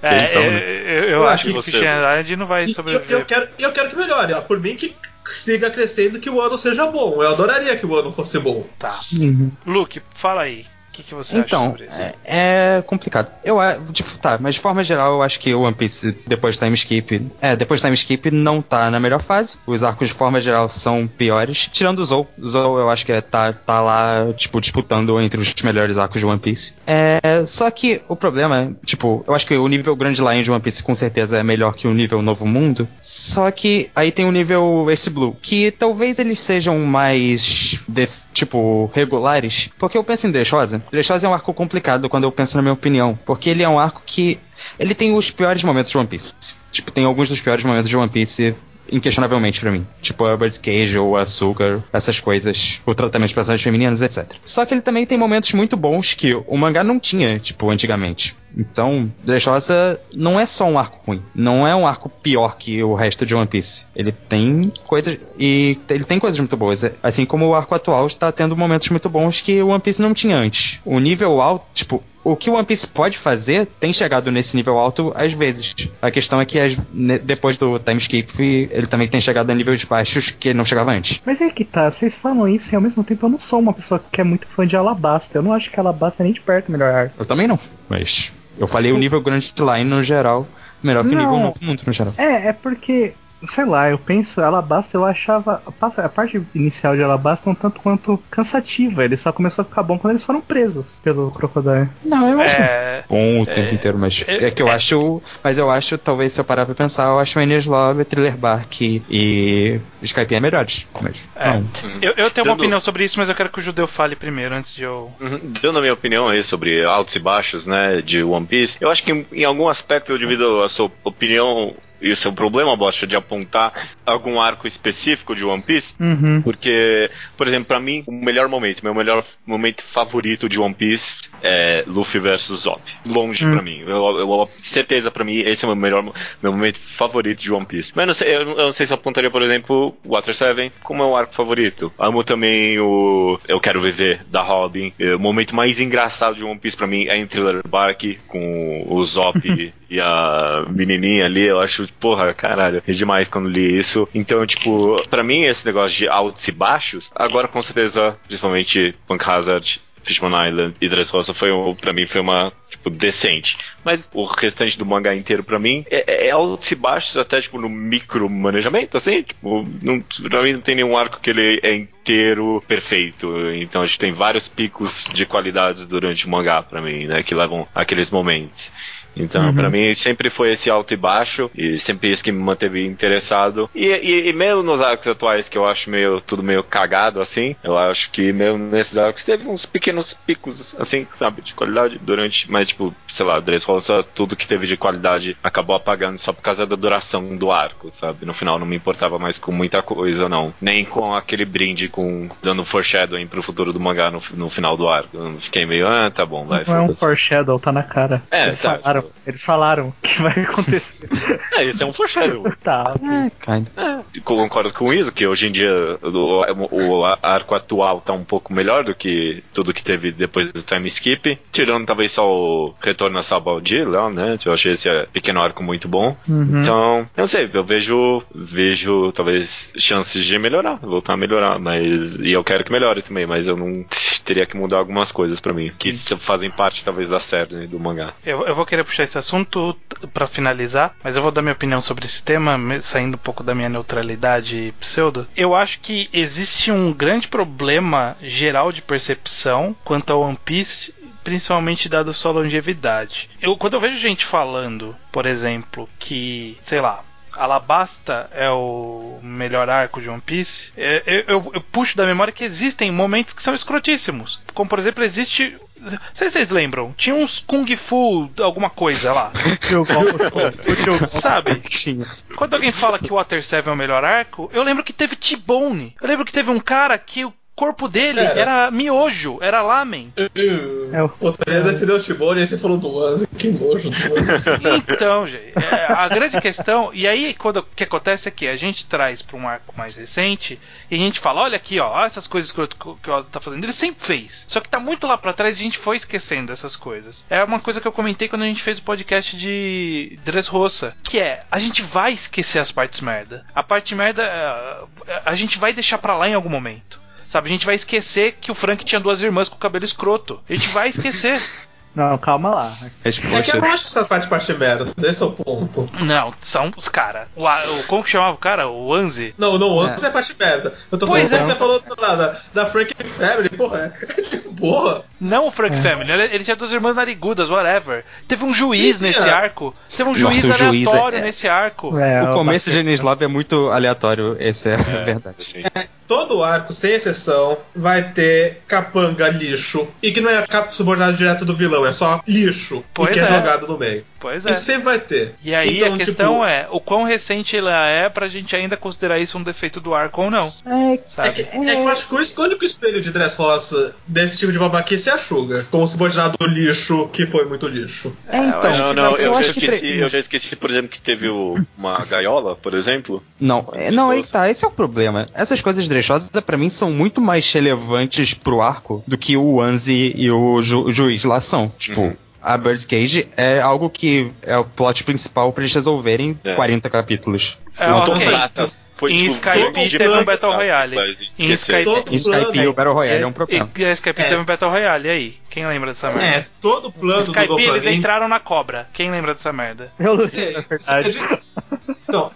É, então, eu, eu- acho que você- Island não vai E eu, sobreviver. eu quero, eu quero que melhore, ó. Por mim que siga crescendo que o ano seja bom. Eu adoraria que o ano fosse bom. Tá. Uhum. Luke, fala aí. Que, que você acha Então, sobre isso? é, é complicado. Eu, tipo, tá, mas de forma geral, eu acho que o One Piece, depois do time skip, é, depois do time skip, não tá na melhor fase. Os arcos, de forma geral, são piores. Tirando o Zou. O Zou, eu acho que é, tá, tá lá, tipo, disputando entre os melhores arcos de One Piece. É, só que o problema é, tipo, eu acho que o nível Grand Line de One Piece com certeza é melhor que o nível Novo Mundo. Só que aí tem o nível esse Blue, que talvez eles sejam mais, desse, tipo, regulares. Porque eu penso em Dressrosa. Dressrosa é um arco complicado quando eu penso na minha opinião. Porque ele é um arco que. Ele tem os piores momentos de One Piece. Tipo, tem alguns dos piores momentos de One Piece. Inquestionavelmente pra mim. Tipo, a Bird Cage ou açúcar, essas coisas, o tratamento de personagens femininas, etc. Só que ele também tem momentos muito bons que o mangá não tinha, tipo, antigamente. Então, Dressrosa não é só um arco ruim. Não é um arco pior que o resto de One Piece. Ele tem coisas. E ele tem coisas muito boas. Assim como o arco atual está tendo momentos muito bons que o One Piece não tinha antes. O nível alto, tipo, o que o One Piece pode fazer tem chegado nesse nível alto às vezes. A questão é que as- ne- depois do time skip ele também tem chegado a níveis baixos que ele não chegava antes. Mas é que tá, vocês falam isso e ao mesmo tempo eu não sou uma pessoa que é muito fã de Alabasta. Eu não acho que Alabasta é nem de perto o melhor arco. Eu também não, mas eu falei o nível Grand Line no geral melhor que o nível Novo Mundo no geral. É, é porque sei lá, eu penso, Alabasta eu achava. a pa- A parte inicial de Alabasta um tanto quanto cansativa. Ele só começou a ficar bom quando eles foram presos pelo Crocodile. Não, eu acho É, bom o tempo inteiro, mas é- é, que eu é- acho. Mas eu acho, talvez se eu parar pra pensar, eu acho o Enies Lobby, Thriller Bark e Skype melhores. Mas, É. eu, eu tenho uma Dando- opinião sobre isso, mas eu quero que o judeu fale primeiro antes de eu. Uhum. Dando a minha opinião aí sobre altos e baixos, né, de One Piece, eu acho que em, em algum aspecto eu divido a sua opinião e o seu problema, Bosta, de apontar algum arco específico de One Piece, Uhum. porque, por exemplo, pra mim, o melhor momento, meu melhor momento favorito de One Piece é Luffy versus Zop. Longe Hum. pra mim. Eu, eu- certeza pra mim, esse é o meu melhor meu momento favorito de One Piece. Mas eu não sei, eu, eu não sei se eu apontaria, por exemplo, Water 7 como meu arco favorito. Amo também o Eu Quero Viver, da Robin. É, O momento mais engraçado de One Piece pra mim é em Thriller Bark, com o Zop [LAUGHS] e a menininha ali. Eu acho, porra, caralho, é demais quando li isso. Então, tipo, pra mim esse negócio de altos e baixos, agora com certeza, principalmente Punk Hazard, Fishman Island e Dressrosa foi, pra mim, foi uma, tipo, decente. Mas o restante do mangá inteiro, pra mim, é, é altos e baixos, até, tipo, no micromanejamento, assim, tipo, não, pra mim não tem nenhum arco que ele é inteiro perfeito. Então, a gente tem vários picos de qualidades durante o mangá, pra mim, né, que levam aqueles momentos. Então, Uhum. pra mim, sempre foi esse alto e baixo, e sempre isso que me manteve interessado. E, e, e mesmo nos arcos atuais, que eu acho meio tudo meio cagado, assim, eu acho que mesmo nesses arcos teve uns pequenos picos, assim, sabe, de qualidade durante, mas tipo, sei lá, Dressrosa, tudo que teve de qualidade acabou apagando só por causa da duração do arco, sabe? No final não me importava mais com muita coisa, não. Nem com aquele brinde com dando foreshadowing pro futuro do mangá no, no final do arco. Eu fiquei meio, ah, tá bom, vai, Não é um foreshadow, tá na cara. É, eles sabe, falaram, eles falaram que vai acontecer. [LAUGHS] É, esse é um foreshadowing. [LAUGHS] tá. É, kinda. concordo com isso, que hoje em dia o, o arco atual tá um pouco melhor do que tudo que teve depois do time skip. Tirando talvez só o retorno a Sabaldi lá, né? Eu achei esse pequeno arco muito bom. Uhum. Então, eu não sei, eu vejo, vejo talvez chances de melhorar, voltar a melhorar, mas e eu quero que melhore também, mas eu não teria que mudar algumas coisas pra mim, que fazem parte talvez da série né, do mangá. Eu, eu vou querer puxar esse assunto pra finalizar, mas eu vou dar minha opinião sobre esse tema, saindo um pouco da minha neutralidade pseudo. Eu acho que existe um grande problema geral de percepção quanto ao One Piece. Principalmente dado sua longevidade. Eu, quando eu vejo gente falando, por exemplo, que, sei lá, Alabasta é o melhor arco de One Piece. é, Eu, eu- eu puxo da memória que existem momentos que são escrotíssimos. Como, por exemplo, existe. Não sei se vocês lembram. Tinha uns Kung Fu, alguma coisa lá. [LAUGHS] Sabe? [LAUGHS] Quando alguém fala que o Water 7 é o melhor arco, eu lembro que teve T-Bone. Eu lembro que teve um cara que o corpo dele Cara. era miojo, era lamen. É o- Pô, tu ia defender o Shibori e você falou do Anze. Que nojo do Anze. [LAUGHS] Então, gente, é, a grande questão. E aí, quando o que acontece é que a gente traz pra um arco mais recente e a gente fala: olha aqui, ó, essas coisas que o, que o Oda tá fazendo. Ele sempre fez. Só que tá muito lá pra trás e a gente foi esquecendo essas coisas. É uma coisa que eu comentei quando a gente fez o podcast de Dressrosa: que é, a gente vai esquecer as partes merda. A parte merda, é, a gente vai deixar pra lá em algum momento. Sabe, a gente vai esquecer que o Frank tinha duas irmãs com cabelo escroto. A gente vai esquecer. [LAUGHS] Não, calma lá. É que eu Resposta. não acho que essas partes parte merda. Esse é o ponto. Não, são os cara. O, o- como que chamava o cara? O Anzi? Não, não, o Anze é. parte merda. Eu tô Pois falando é. que você falou lá, da, da Frank Family, porra. [LAUGHS] É boa. Não o Frank Family, ele, ele tinha duas irmãs narigudas, whatever. Teve um juiz Sim, sim, nesse é. arco. Teve um juiz Nossa, juiz é- aleatório é- nesse arco. É, O começo de Enies Lobby é muito aleatório, esse é, a verdade. Todo arco, sem exceção, vai ter capanga lixo. E que não é subordinado direto do vilão, é só lixo. Pois e que é. é. jogado no meio. Pois é. sempre vai ter. E aí Então, a questão tipo, é o quão recente ela é pra gente ainda considerar isso um defeito do arco ou não. É, É Sabe? que, é que eu acho que o único espelho de Dressrosa desse tipo de babaquice é a Sugar. Como subordinado lixo, que foi muito lixo. é, então. não, não, eu, eu já acho que. esqueci, tre- eu já esqueci, por exemplo, que teve o- uma gaiola, por exemplo. Não, é, não, aí tá, esse é o problema. Essas coisas drechosas, pra mim, são muito mais relevantes pro arco do que o Anzi e o, ju- o juiz lá são. Tipo, Uhum. A Bird's Cage é algo que é o plot principal pra eles resolverem É. 40 capítulos. É, Não, ok. Tomata foi, Em tipo, Skype teve um Battle? Royale. Em. Skype- Em Skype e o Battle Royale é um problema. E, e a Skype É. teve um Battle Royale, e aí? Quem lembra dessa merda? É, todo plano do Skype eles entraram na cobra. Quem lembra dessa merda? Eu lembro, É, verdade. Então,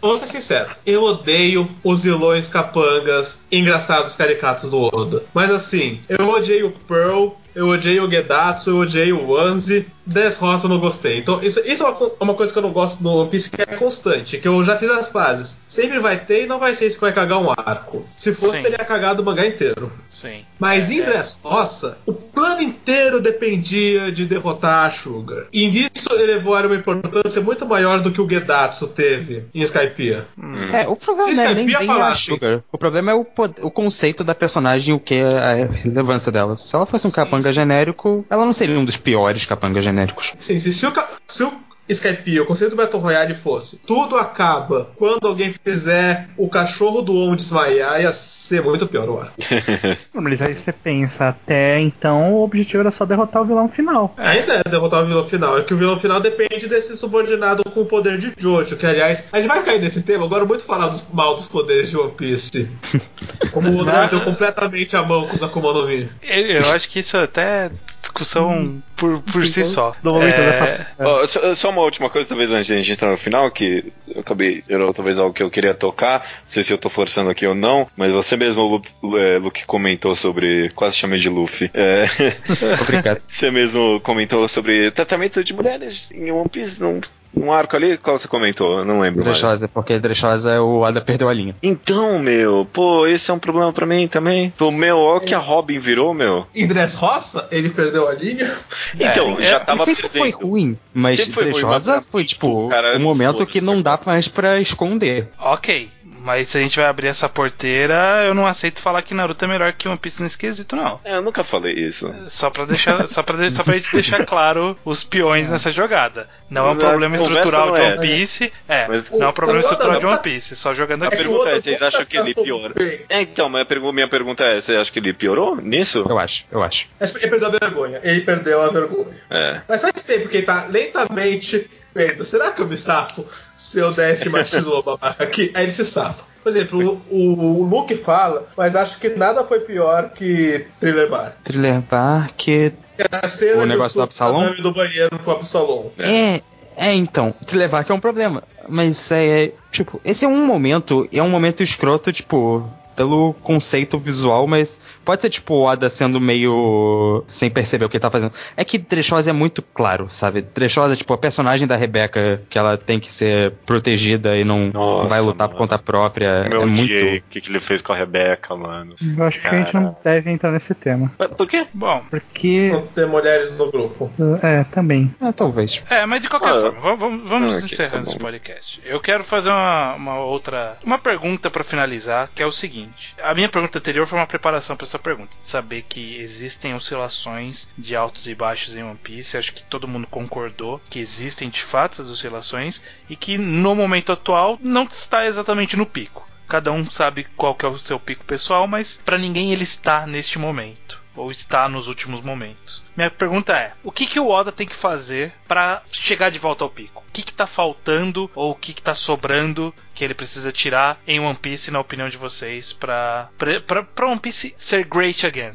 Vou ser sincero, eu odeio os vilões capangas engraçados caricatos do Oda. Mas assim, eu odiei o Pearl, eu odiei o Gedatsu, eu odiei o Wanzi. Dressrosa eu não gostei. Então, isso, isso é uma, co- uma coisa que eu não gosto no One Piece que é constante, que eu já fiz as fases. Sempre vai ter e não vai ser isso que vai cagar um arco. Se fosse, Sim. teria cagado o mangá inteiro. Sim. Mas em É. Dressrosa, o plano inteiro dependia de derrotar a Sugar. E nisso elevou a uma importância muito maior do que o Gedatsu teve em Skypiea. É, o problema Se é nem bem a Sugar. O problema é o, o conceito da personagem, o que é a relevância dela. Se ela fosse um capanga genérico, ela não seria um dos piores capangas genéricos. Sim, se, se o, se o Skypiea, o conceito do Battle Royale fosse tudo acaba quando alguém fizer o cachorro do On desmaiar, ia ser muito pior o arco. [LAUGHS] Mas aí você pensa, até então o objetivo era só derrotar o vilão final. Ainda é derrotar o vilão final. É que o vilão final depende desse subordinado com o poder de Jojo, que aliás, a gente vai cair nesse tema agora muito falar dos mal dos poderes de One Piece. [LAUGHS] Como o Oda perdeu completamente a mão com os Akuma no Mi. Eu, eu acho que isso até é discussão por, por si só. Do momento É, dessa. Ó, só, só uma última coisa, talvez antes de a gente entrar no final, que eu acabei, era talvez algo que eu queria tocar, não sei se eu tô forçando aqui ou não, mas você mesmo, é, Luke, comentou sobre, quase chamei de Luffy, é, [LAUGHS] Obrigado. [LAUGHS] você mesmo comentou sobre tratamento de mulheres em One Piece, num, num arco ali, qual você comentou? Eu não lembro. Dressrosa, porque Dressrosa o Ada perdeu a linha. Então, meu, pô, esse é um problema pra mim também. Pô, meu, ó o que a Robin virou, meu. Em Dressrosa, ele perdeu a linha. Então, é, já é, tava sempre foi perdendo. ruim, mas Sempre foi ruim, Dressrosa mas- foi tipo Cara, um momento que não dá mais pra esconder. Ok. Mas se a gente vai abrir essa porteira, eu não aceito falar que Naruto é melhor que One Piece nesse quesito, não. É, eu nunca falei isso. Só pra deixar, só pra, só pra gente deixar [LAUGHS] claro os peões nessa jogada. Não é um problema a estrutural de é One. Piece. É, Mas- não é um problema estrutural de One Piece. Só jogando A aqui. É o pergunta é, vocês acham que ele piora? É, então, mas a pergu- minha pergunta é, você acha que ele piorou nisso? Eu acho, eu acho. Ele perdeu a vergonha. Ele perdeu a vergonha. É. Mas faz tempo que ele tá lentamente vendo. Será que eu me safo se eu desse machismo ao babaca aqui? Aí ele se safa. Por exemplo, o, o Luke fala, mas acho que nada foi pior que Thriller Bar. Thriller Bark. Que é a cena O de negócio do Absalom? do banheiro com o Absalom. É, é então, Thriller Bark é um problema. Mas é, tipo, esse é um momento, é um momento escroto, tipo, pelo conceito visual, mas pode ser tipo o Oda sendo meio sem perceber o que ele tá fazendo. É que Dressrosa é muito claro, sabe? Dressrosa, tipo, a personagem da Rebeca, que ela tem que ser protegida e não Nossa, vai lutar por mano. conta própria, Meu é muito... o que, que ele fez com a Rebeca, mano. Eu acho que a gente não deve entrar nesse tema. Por quê? Bom, Porque. Não ter mulheres no grupo. É, também. Ah, talvez. É, mas de qualquer Ah, forma, vamos, vamos, ah, ok, encerrando tá esse podcast. Eu quero fazer uma, uma outra. Uma pergunta pra finalizar, que é o seguinte. A minha pergunta anterior foi uma preparação pra essa pergunta. Saber que existem oscilações de altos e baixos em One Piece. Acho que todo mundo concordou que existem de fato essas oscilações e que no momento atual não está exatamente no pico. Cada um sabe qual é o seu pico pessoal, mas pra ninguém ele está neste momento. Ou está nos últimos momentos. Minha pergunta é: o que, que o Oda tem que fazer pra chegar de volta ao pico? O que, que tá faltando ou o que, que tá sobrando que ele precisa tirar em One Piece, na opinião de vocês, pra, pra, pra, One Piece ser great again?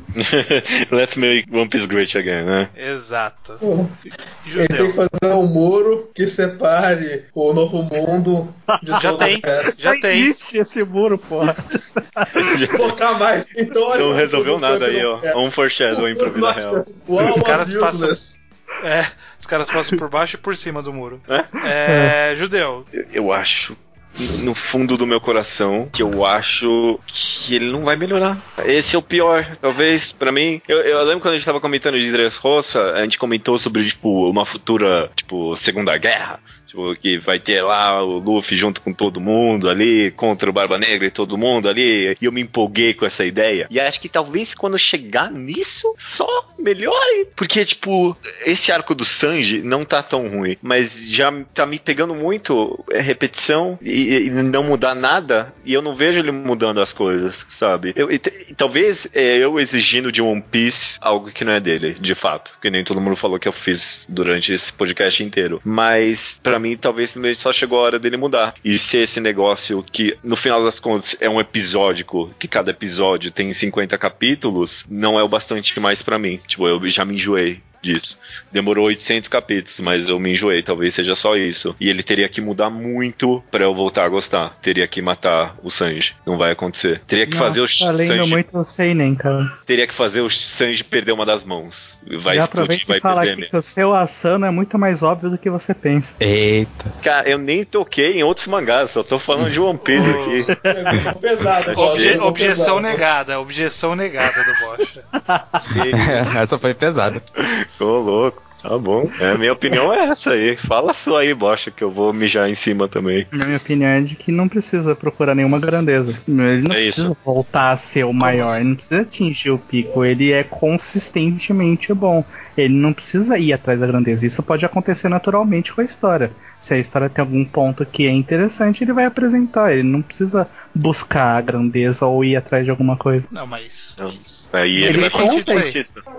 [LAUGHS] Let's make One Piece great again, né? Exato. Ele tem que fazer um muro que separe o novo mundo de Já tem, já tem. existe esse muro, porra. Focar mais. Então, olha Não resolveu nada aí, ó. presta. Um foreshadowing pra vida real. Uau, Os caras passam-. É, os caras passam por baixo e por cima do muro. É? É, Judeu. Eu- Eu acho, no fundo do meu coração, que eu acho que ele não vai melhorar. Esse é o pior, talvez, pra mim. Eu, eu lembro quando a gente tava comentando de Dressrosa, a gente comentou sobre, tipo, uma futura, tipo, Segunda Guerra. Tipo, que vai ter lá o Luffy junto com todo mundo ali, contra o Barba Negra e todo mundo ali. E eu me empolguei com essa ideia. E acho que talvez quando chegar nisso, só melhore. Porque, tipo, esse arco do Sanji não tá tão ruim. Mas já tá me pegando muito é, repetição e, e não mudar nada. E eu não vejo ele mudando as coisas, sabe? Eu, e, talvez é, eu exigindo de One Piece algo que não é dele, de fato. Que nem todo mundo falou que eu fiz durante esse podcast inteiro. Mas, pra mim, talvez só chegou a hora dele mudar. E ser esse negócio que, no final das contas, é um episódico, que cada episódio tem 50 capítulos, não é o bastante mais pra mim. Tipo, eu já me enjoei. disso. Demorou 800 capítulos, mas eu me enjoei, talvez seja só isso. E ele teria que mudar muito pra eu voltar a gostar. Teria que matar o Sanji. Não vai acontecer. Teria que fazer o Tá lendo Sanji. muito o Seinen, cara. Teria que fazer o Sanji perder uma das mãos. Vai Já explodir, aproveita vai e fala perder aqui mesmo. que o seu Asano é muito mais óbvio do que você pensa. Eita. Cara, eu nem toquei em outros mangás, só tô falando de One Piece aqui. Pegou pesado, Obje- pegou objeção pesado. negada, objeção negada do Bocha. [LAUGHS] [LAUGHS] Essa foi pesada. Ô, louco. Tá bom. É, a minha opinião é essa aí. Fala a sua aí, bocha, que eu vou mijar em cima também. Na minha opinião é de que não precisa procurar nenhuma grandeza. Ele não É isso. precisa voltar a ser o maior, ele não precisa atingir o pico, ele é consistentemente bom. Ele não precisa ir atrás da grandeza. Isso pode acontecer naturalmente com a história. Se a história tem algum ponto que é interessante, ele vai apresentar. Ele não precisa buscar a grandeza ou ir atrás de alguma coisa. Não, mas. Aí ele, Ele vai conta.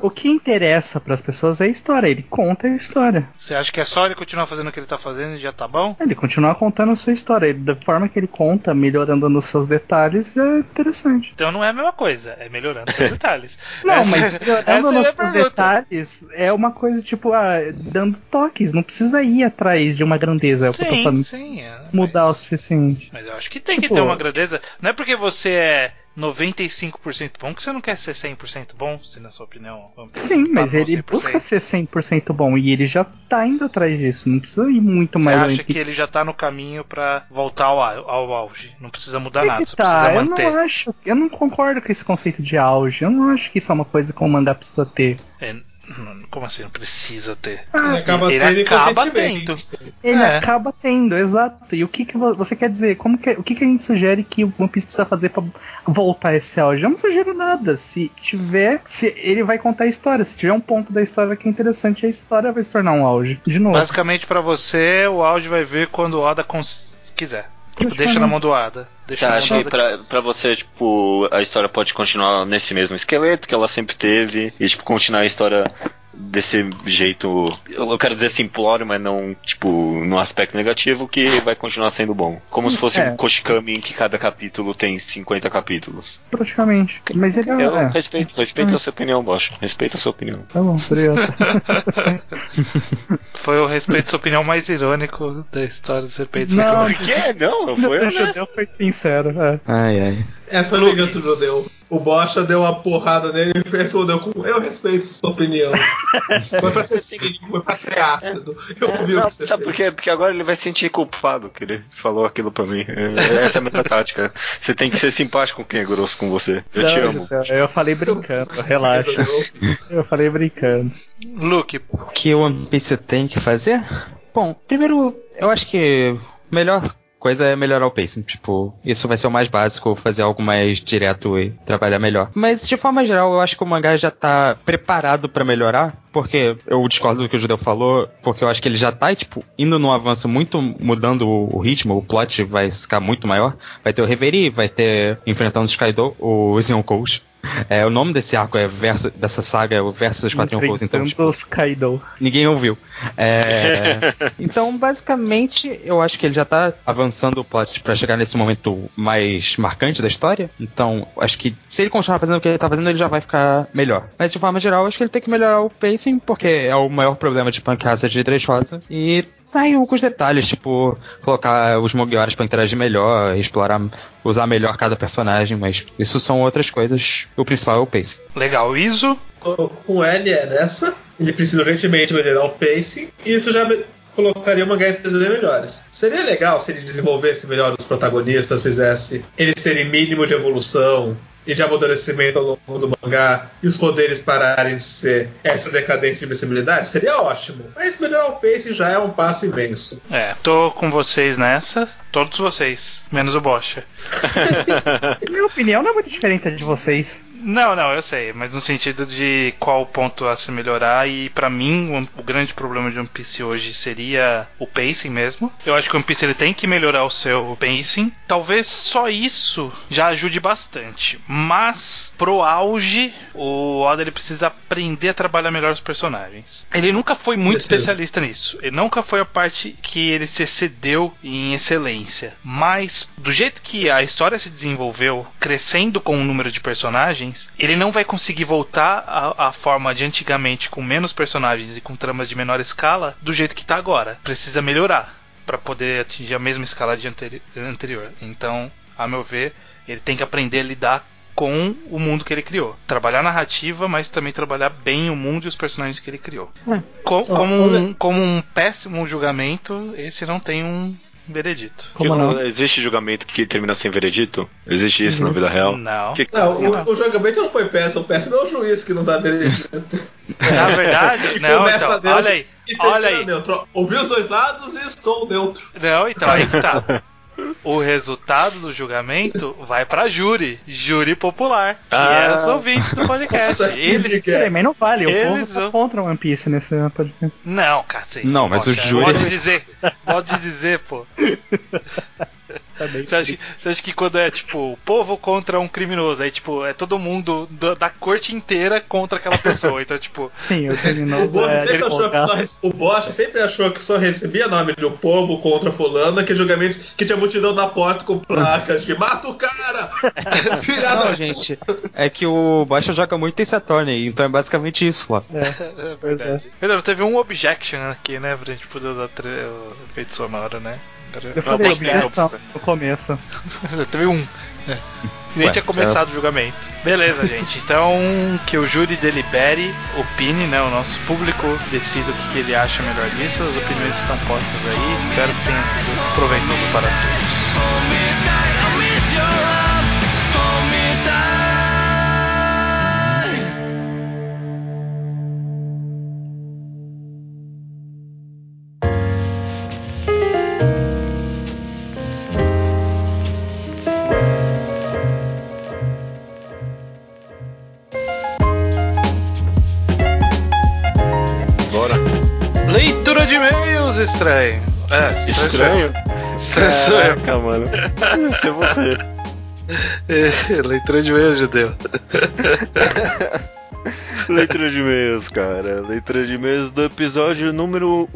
O que interessa para as pessoas é a história. Ele conta a história. Você acha que é só ele continuar fazendo o que ele tá fazendo e já tá bom? Ele continua contando a sua história. Ele, da forma que ele conta, melhorando nos seus detalhes, já é interessante. Então não é a mesma coisa, é melhorando seus [LAUGHS] detalhes. Não, Essa- mas melhorando é a nos seus detalhes é uma coisa tipo, ah, dando toques. Não precisa ir atrás de uma grandeza. É o que eu tô Sim, falando. sim. é, Mudar o mas, suficiente. mas eu acho que tem Tipo- que ter uma grandeza. Não é porque você é 95% bom que você não quer ser 100% bom, se na sua opinião. Sim, tá mas ele 100%. busca ser 100% bom e ele já tá indo atrás disso. Não precisa ir muito Você mais acha além que ele já tá no caminho pra voltar ao, ao auge? Não precisa mudar Aí nada, só tá, precisa eu manter. não acho, eu não concordo com esse conceito de auge. Eu não acho que isso é uma coisa que o mangá precisa ter. É, como assim? Não precisa ter. Ah, Ele acaba Ele tendo acaba inconscientemente. Ele É. acaba tendo, exato. E o que, que vo- você quer dizer? Como que, o que, que a gente sugere que o One Piece precisa fazer pra voltar esse auge? Eu não sugiro nada. Se tiver, se ele vai contar a história. Se tiver um ponto da história que é interessante, a história vai se tornar um auge. De novo. Basicamente, pra você, o auge vai vir quando o Oda quiser. Tipo, deixa na mão do Oda. Deixa Você na mão acha do que pra, pra você, tipo, a história pode continuar nesse mesmo esqueleto que ela sempre teve e, tipo, continuar a história desse jeito, eu quero dizer simplório, mas não, tipo, no aspecto negativo, que vai continuar sendo bom. Como se fosse É. um Koshikami em que cada capítulo tem 50 capítulos. Praticamente. Mas ele é. Eu é. respeito, respeito a sua opinião, Bosch. Respeito a sua opinião. Tá bom, obrigado. [LAUGHS] Foi o respeito sua opinião mais irônico da história dos repeitos. Não, Por quê? Não, foi o honesto. judeu foi sincero. É. Ai, ai. Essa foi a vingança do judeu. O Bocha deu uma porrada nele e respondeu com eu respeito sua opinião. [LAUGHS] foi pra ser cínico, foi pra ser ácido. Eu vi o Não, que você sabe por quê? Porque agora ele vai se sentir culpado que ele falou aquilo pra mim. É- Essa é a minha tática. Você tem que ser simpático com quem é grosso com você. Eu te Não, amo. judeu, eu falei brincando, relaxa. Eu falei brincando. Luke, O que o One Piece tem que fazer? Bom, primeiro, eu acho que melhor coisa é melhorar o pacing. Tipo, isso vai ser o mais básico, fazer algo mais direto e trabalhar melhor. Mas, de forma geral, eu acho que o mangá já tá preparado pra melhorar. Porque eu discordo do que o Judeu falou, porque eu acho que ele já tá, tipo, indo num avanço muito mudando o, o ritmo, o plot vai ficar muito maior. Vai ter o Reverie, vai ter enfrentando os Kaido, o Zion Coach. É, o nome desse arco é verso, dessa saga é o verso dos quatro Yonkous, então, tipo, os Kaido. Ninguém ouviu. É, [LAUGHS] então, basicamente, eu acho que ele já tá avançando o plot pra chegar nesse momento mais marcante da história. Então, acho que se ele continuar fazendo o que ele tá fazendo, ele já vai ficar melhor. Mas de forma geral, acho que ele tem que melhorar o pacing, porque é o maior problema de Punk Hazard de Dressrosa. E tá em alguns detalhes, tipo, colocar os Mogioras pra interagir melhor, explorar, usar melhor cada personagem, mas isso são outras coisas. O principal é o pacing. legal. Iso, Com ele é nessa. Ele precisa urgentemente melhorar o pacing. E isso já colocaria mangá em 3D melhores. Seria legal se ele desenvolvesse melhor os protagonistas, fizesse eles terem mínimo de evolução e de amadurecimento ao longo do mangá e os poderes pararem de ser essa decadência de invencibilidade, seria ótimo. Mas melhorar o pacing já é um passo imenso. é, tô com vocês nessa. Todos vocês, menos o Bocha. [LAUGHS] Minha opinião não é muito diferente da de vocês. Não, não, eu sei, mas no sentido de qual ponto a se melhorar e pra mim o, o grande problema de One Piece hoje seria o pacing mesmo. Eu acho que o One Piece ele tem que melhorar o seu pacing. Talvez só isso já ajude bastante, mas pro auge o Oda ele precisa aprender a trabalhar melhor os personagens. Ele nunca foi muito especialista nisso. Ele nunca foi a parte que ele se excedeu em excelência, mas do jeito que a história se desenvolveu, crescendo com o número de personagens personagens, ele não vai conseguir voltar à, à forma de antigamente com menos personagens e com tramas de menor escala do jeito que tá agora. Precisa melhorar para poder atingir a mesma escala de anteri- anterior. Então, a meu ver, ele tem que aprender a lidar com o mundo que ele criou. Trabalhar a narrativa, mas também trabalhar bem o mundo e os personagens que ele criou. Co- como, um, como um péssimo julgamento, esse não tem um veredito. Como não? Existe julgamento que termina sem veredito? Existe isso na vida real? Não. Que- Não, o, o julgamento não foi péssimo, o péssimo é o juiz que não dá veredito. [LAUGHS] Na verdade, E não, começa então, olha aí, olha aí. neutro. Ouvi os dois lados e estou neutro. Não, então aí que tá. [LAUGHS] O resultado do julgamento vai pra júri, júri popular, que Ah. é os ouvintes do podcast. Eles mas não vale, o Eles povo tá contra One Piece nesse podcast. Não, cacete. Não, mas o Pode- júri- Pode dizer, pode dizer, pô. [LAUGHS] Tá. Você acha, você acha que quando é tipo o povo contra um criminoso, aí tipo é todo mundo da, da corte inteira contra aquela pessoa. Então, tipo, [LAUGHS] Sim, o [LAUGHS] O criminoso Bob é sempre achou que só, o Bosch sempre achou que só recebia nome de o povo contra fulano, que julgamento que tinha multidão na porta com placas de mata o cara! [LAUGHS] Filha Não, gente, é que o Baixa joga muito em Saturn, então é basicamente isso lá. é verdade. Melhor, teve um objection aqui, né? Pra gente poder usar o efeito sonoro, né? Eu falei objeção no começo. Teve um. É. Nem Ué, tinha começado o julgamento. Beleza, gente. Então, que o júri delibere, opine, né? O nosso público decida o que, que ele acha melhor disso. As opiniões estão postas aí. Espero que tenha sido proveitoso para todos. Estranho. É, Estranho? Estranho. Caraca, mano. Esse é você. É, leitura de e-mails, judeu. Leitura de e-mails, cara. Leitura de e-mails do episódio número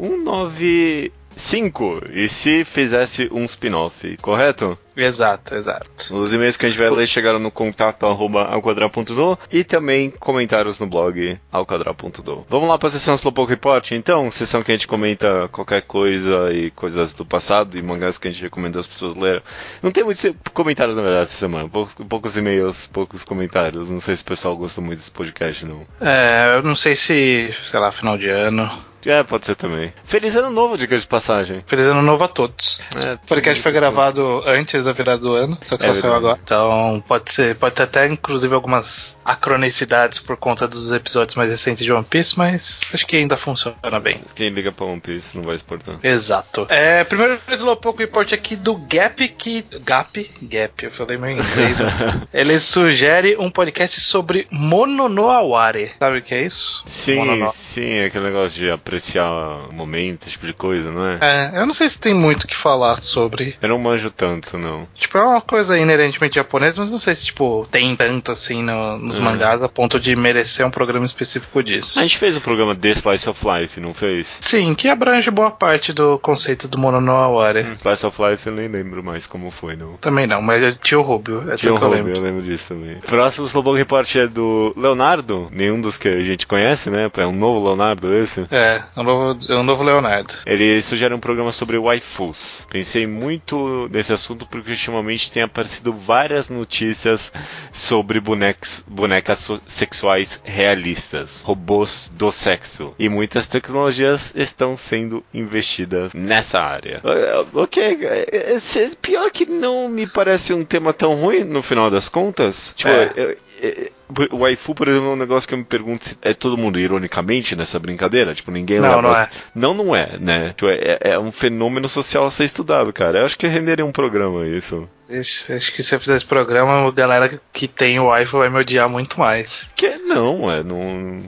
195. E se fizesse um spin-off, correto? Exato, exato. Os e-mails que a gente vai ler chegaram no contato arroba alquadra.do e também comentários no blog alquadra.do. Vamos lá para a sessão Slowpoke Report, então? Sessão que a gente comenta qualquer coisa e coisas do passado e mangás que a gente recomenda as pessoas lerem. Não tem muitos comentários, na verdade, essa semana. Poucos, poucos e-mails, poucos comentários. Não sei se o pessoal gosta muito desse podcast, não. É, eu não sei se, sei lá, final de ano. É, pode ser também. Feliz ano novo, diga de passagem. Feliz ano novo a todos. É, o podcast foi gravado antes da virada do ano, só que É só saiu agora. Então pode ser, pode ter até inclusive algumas acronicidades por conta dos episódios mais recentes de One Piece, mas acho que ainda funciona bem. Quem liga pra One Piece não vai exportar. Exato. É, primeiro Slowpoke Report aqui do Gap que. Gap? Gap, eu falei em inglês. mano. [LAUGHS] Ele sugere um podcast sobre Mono no Aware. Sabe o que é isso? Sim, sim, aquele negócio de apreciar o momento, esse tipo de coisa, não é? É, eu não sei se tem muito o que falar sobre. Eu não manjo tanto, não. Tipo, é uma coisa inerentemente japonesa, mas não sei se, tipo, tem tanto assim no- nos Hum. mangás a ponto de merecer um programa específico disso. A gente fez um programa The Slice of Life, não fez? Sim, que abrange boa parte do conceito do Mono no Aware. Slice of Life eu nem lembro mais como foi, não. Também não, mas é tio Rubio, é um que eu lembro. eu lembro disso também. Próximo Slowpoke Report é do Leonardo, nenhum dos que a gente conhece, né? É um novo Leonardo esse. É, é um novo, é um novo Leonardo. Ele sugere um programa sobre waifus. Pensei muito nesse assunto porque ultimamente tem aparecido várias notícias sobre bonecos, bonecas sexuais realistas, robôs do sexo. E muitas tecnologias estão sendo investidas nessa área. Ok, pior que não me parece um tema tão ruim no final das contas. Tipo, É. eh, o waifu, por exemplo, é um negócio que eu me pergunto se é todo mundo ironicamente nessa brincadeira. Tipo, ninguém Não, leva não é. não, não é, né? Tipo, é, é um fenômeno social a ser estudado, cara. Eu acho que renderia um programa isso. Acho, acho que se eu fizer esse programa, a galera que tem o iPhone vai me odiar muito mais. Que não, é, não.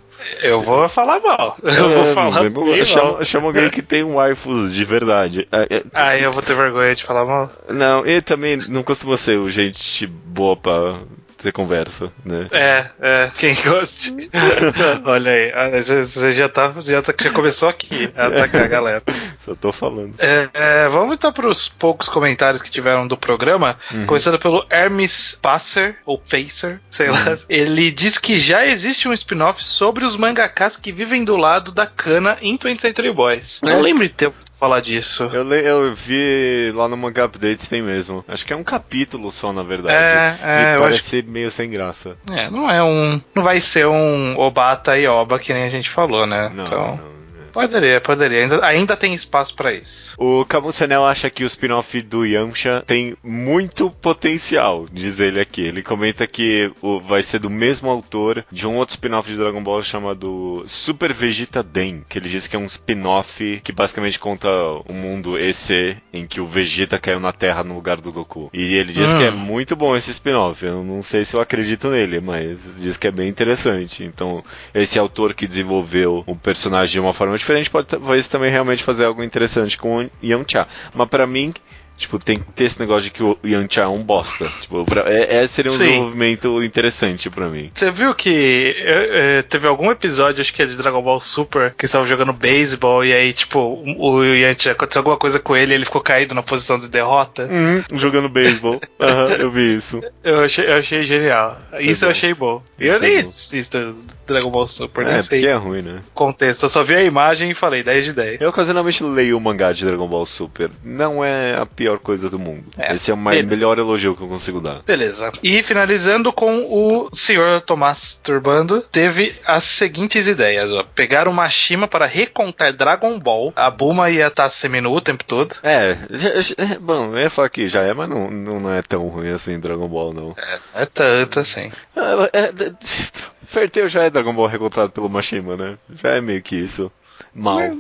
Eu vou falar mal. Eu É, vou falar problema. bem chama, chama alguém que tem um waifus de verdade. É, é, Aí eu vou ter vergonha de falar mal. não, e também não costuma ser o gente boa pra ter conversa, né? É, é, quem [LAUGHS] gosta. [LAUGHS] Olha aí, você você já, tá, já, tá, já começou aqui a atacar a galera. Só tô falando. É, é, vamos então para os poucos comentários que tiveram do programa. Começando pelo Hermes Passer, ou Pacer, sei lá. Ele diz que já existe um spin-off sobre os mangakas que vivem do lado da cana em 20th Century Boys. É. Não lembro de ter falar disso. Eu, le- eu vi lá no Manga Updates tem mesmo. Acho que é um capítulo só, na verdade. É, é, eu parece meio sem graça. É, não é um. Não vai ser um Obata e Oba que nem a gente falou, né? Não, então. não. Poderia, poderia. Ainda, ainda tem espaço pra isso. O Camucenel acha que o spin-off do Yamcha tem muito potencial, diz ele aqui. Ele comenta que o- vai ser do mesmo autor de um outro spin-off de Dragon Ball chamado Super Vegeta Den, que ele diz que é um spin-off que basicamente conta o mundo EC em que o Vegeta caiu na Terra no lugar do Goku. E ele diz Hum. que é muito bom esse spin-off. Eu não sei se eu acredito nele, mas diz que é bem interessante. Então, esse autor que desenvolveu o personagem de uma forma diferente pode talvez também realmente fazer algo interessante com o Yamcha. Mas pra mim, tipo, tem que ter esse negócio de que o Yamcha é um bosta. Tipo, pra, é, é- seria um Sim. desenvolvimento interessante pra mim. Você viu que é, é, teve algum episódio, acho que é de Dragon Ball Super, que estavam jogando beisebol e aí, tipo, o o Yantia aconteceu alguma coisa com ele e ele ficou caído na posição de derrota? Uhum, jogando beisebol. [LAUGHS] Aham, eu vi isso. Eu achei, eu achei genial. Isso eu achei bom. E eu foi nem assisto Dragon Ball Super, É, nem sei porque é ruim, né? contexto. Eu só vi a imagem e falei 10 de 10. Eu ocasionalmente leio o mangá de Dragon Ball Super. Não é a pior coisa do mundo. É, Esse é o melhor elogio que eu consigo dar. Beleza. E finalizando com o senhor Tomás Turbando, teve as seguintes ideias, ó. Pegar o Mashima para recontar Dragon Ball. A Bulma ia estar seminu o tempo todo. É, já- já- é, bom, eu ia falar que já é, mas não, não é tão ruim assim Dragon Ball, não. É tanto assim. Ah, é, é, Fairy já é Dragon Ball recontado pelo Mashima, né? Já é meio que isso. Mal. É,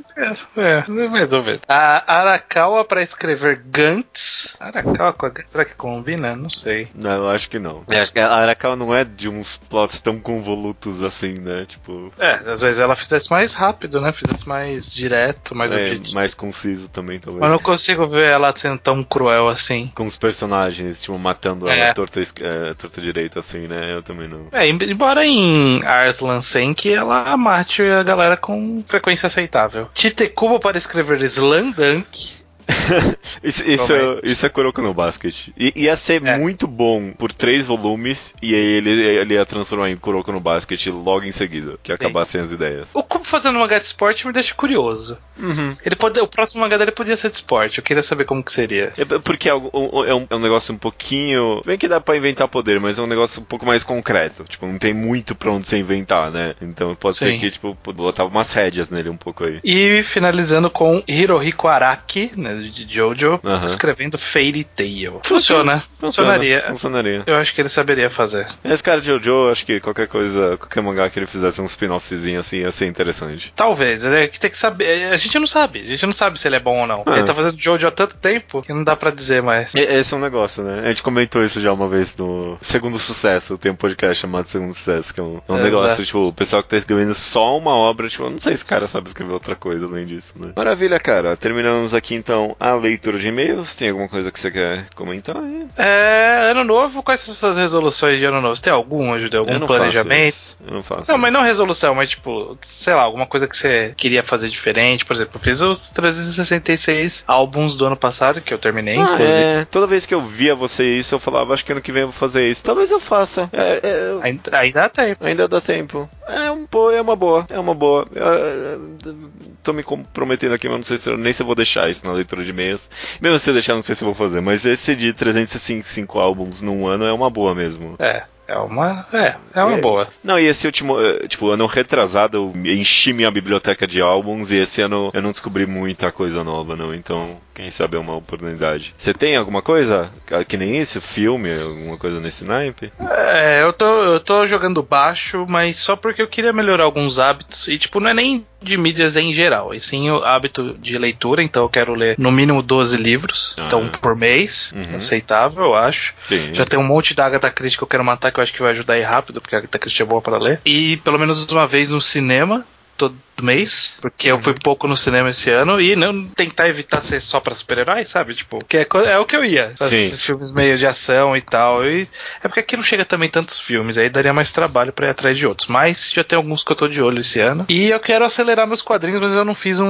é, mais ou menos. A Arakawa para escrever Gantz. Arakawa com a Gantz, será que combina? Não sei. Não, eu acho que não. Eu acho que a Arakawa não é de uns plots tão convolutos assim, né? Tipo. É, às vezes ela fizesse mais rápido, né? Fizesse mais direto, mais é, objetivo. mais conciso também, talvez. Mas não consigo ver ela sendo tão cruel assim. Com os personagens, tipo, matando É. ela torta, es- é, torta direita, assim, né? Eu também não. É, em- embora em Arslan Senki ela mate a galera com frequência aceitável. Titekubo para escrever Slandunk. [LAUGHS] Isso, isso, Promete. isso é Kuroko no Basket. I, ia ser É. muito bom por três volumes e aí ele, ele ia transformar em Kuroko no Basket logo em seguida, que acabassem as ideias. O Kubo fazendo mangá de esporte me deixa curioso. Ele pode, o próximo mangá dele podia ser de esporte. Eu queria saber como que seria. É porque é, um- é um, é um negócio um pouquinho. Bem que dá pra inventar poder, mas é um negócio um pouco mais concreto. Tipo, não tem muito pra onde você inventar, né? Então pode ser Sim. que, tipo, botava umas rédeas nele um pouco aí. E finalizando com Hirohiko Araki, né, de Jojo, escrevendo Fairy Tail. Funciona. Funcionaria. Funcionaria. Eu acho que ele saberia fazer. Esse cara de Jojo, acho que qualquer coisa, qualquer mangá que ele fizesse um spin-offzinho assim ia ser interessante. Talvez, é que tem que saber. A gente não sabe, a gente não sabe se ele é bom ou não. Ah. Ele tá fazendo Jojo há tanto tempo que não dá pra dizer mais. Esse é um negócio, né? A gente comentou isso já uma vez no Segundo Sucesso, tem um podcast chamado Segundo Sucesso, que é um, é um negócio, tipo, o pessoal que tá escrevendo só uma obra, tipo, eu não sei se o cara sabe escrever outra coisa além disso, né? Maravilha, cara. Terminamos aqui então a leitura de e-mails. Tem alguma coisa que você quer comentar aí? É, ano novo, quais são suas resoluções de ano novo? Você tem alguma, Judeu? Eu Algum não planejamento? Isso. Eu não faço. Não, mas não resolução, mas tipo, sei lá, alguma coisa que você queria fazer diferente. Por exemplo, eu fiz os 366 álbuns do ano passado, que eu terminei, Ah, inclusive. é. Toda vez que eu via você isso, eu falava, acho que ano que vem eu vou fazer isso. Talvez eu faça. É, é, Ainda, ainda dá tempo. Ainda dá tempo. É, um, pô, é uma boa, é uma boa. Eu, eu, tô me comprometendo aqui, mas não sei se eu, nem se eu vou deixar isso na leitura de e-mails. Mesmo se deixar, não sei se vou fazer. Mas esse de 365 álbuns num ano é uma boa mesmo. É, é uma. É, é uma É. boa. Não, e esse último, eh, tipo, ano retrasado eu enchi minha biblioteca de álbuns e esse ano eu não descobri muita coisa nova, não. Então, quem sabe é uma oportunidade. Você tem alguma coisa Ah, que nem isso? Filme, alguma coisa nesse naipe? É, eu tô, eu tô jogando baixo, mas só porque eu queria melhorar alguns hábitos. E, tipo, não é nem de mídias em geral, e sim o hábito de leitura. Então, eu quero ler no mínimo 12 livros. Ah. Então, por mês. Uhum. Aceitável, eu acho. Sim. Já tem um monte da Agatha Christie que eu quero matar, que eu acho que vai ajudar aí rápido, porque a Agatha Christie é boa pra ler. E pelo menos uma vez no cinema. Tô do mês, porque eu fui pouco no cinema esse ano e não tentar evitar ser só pra super-heróis, sabe? Tipo, que é, é o que eu ia. Esses filmes meio de ação e tal. E é porque aqui não chega também tantos filmes, aí daria mais trabalho pra ir atrás de outros. Mas já tem alguns que eu tô de olho esse ano. E eu quero acelerar meus quadrinhos, mas eu não fiz um,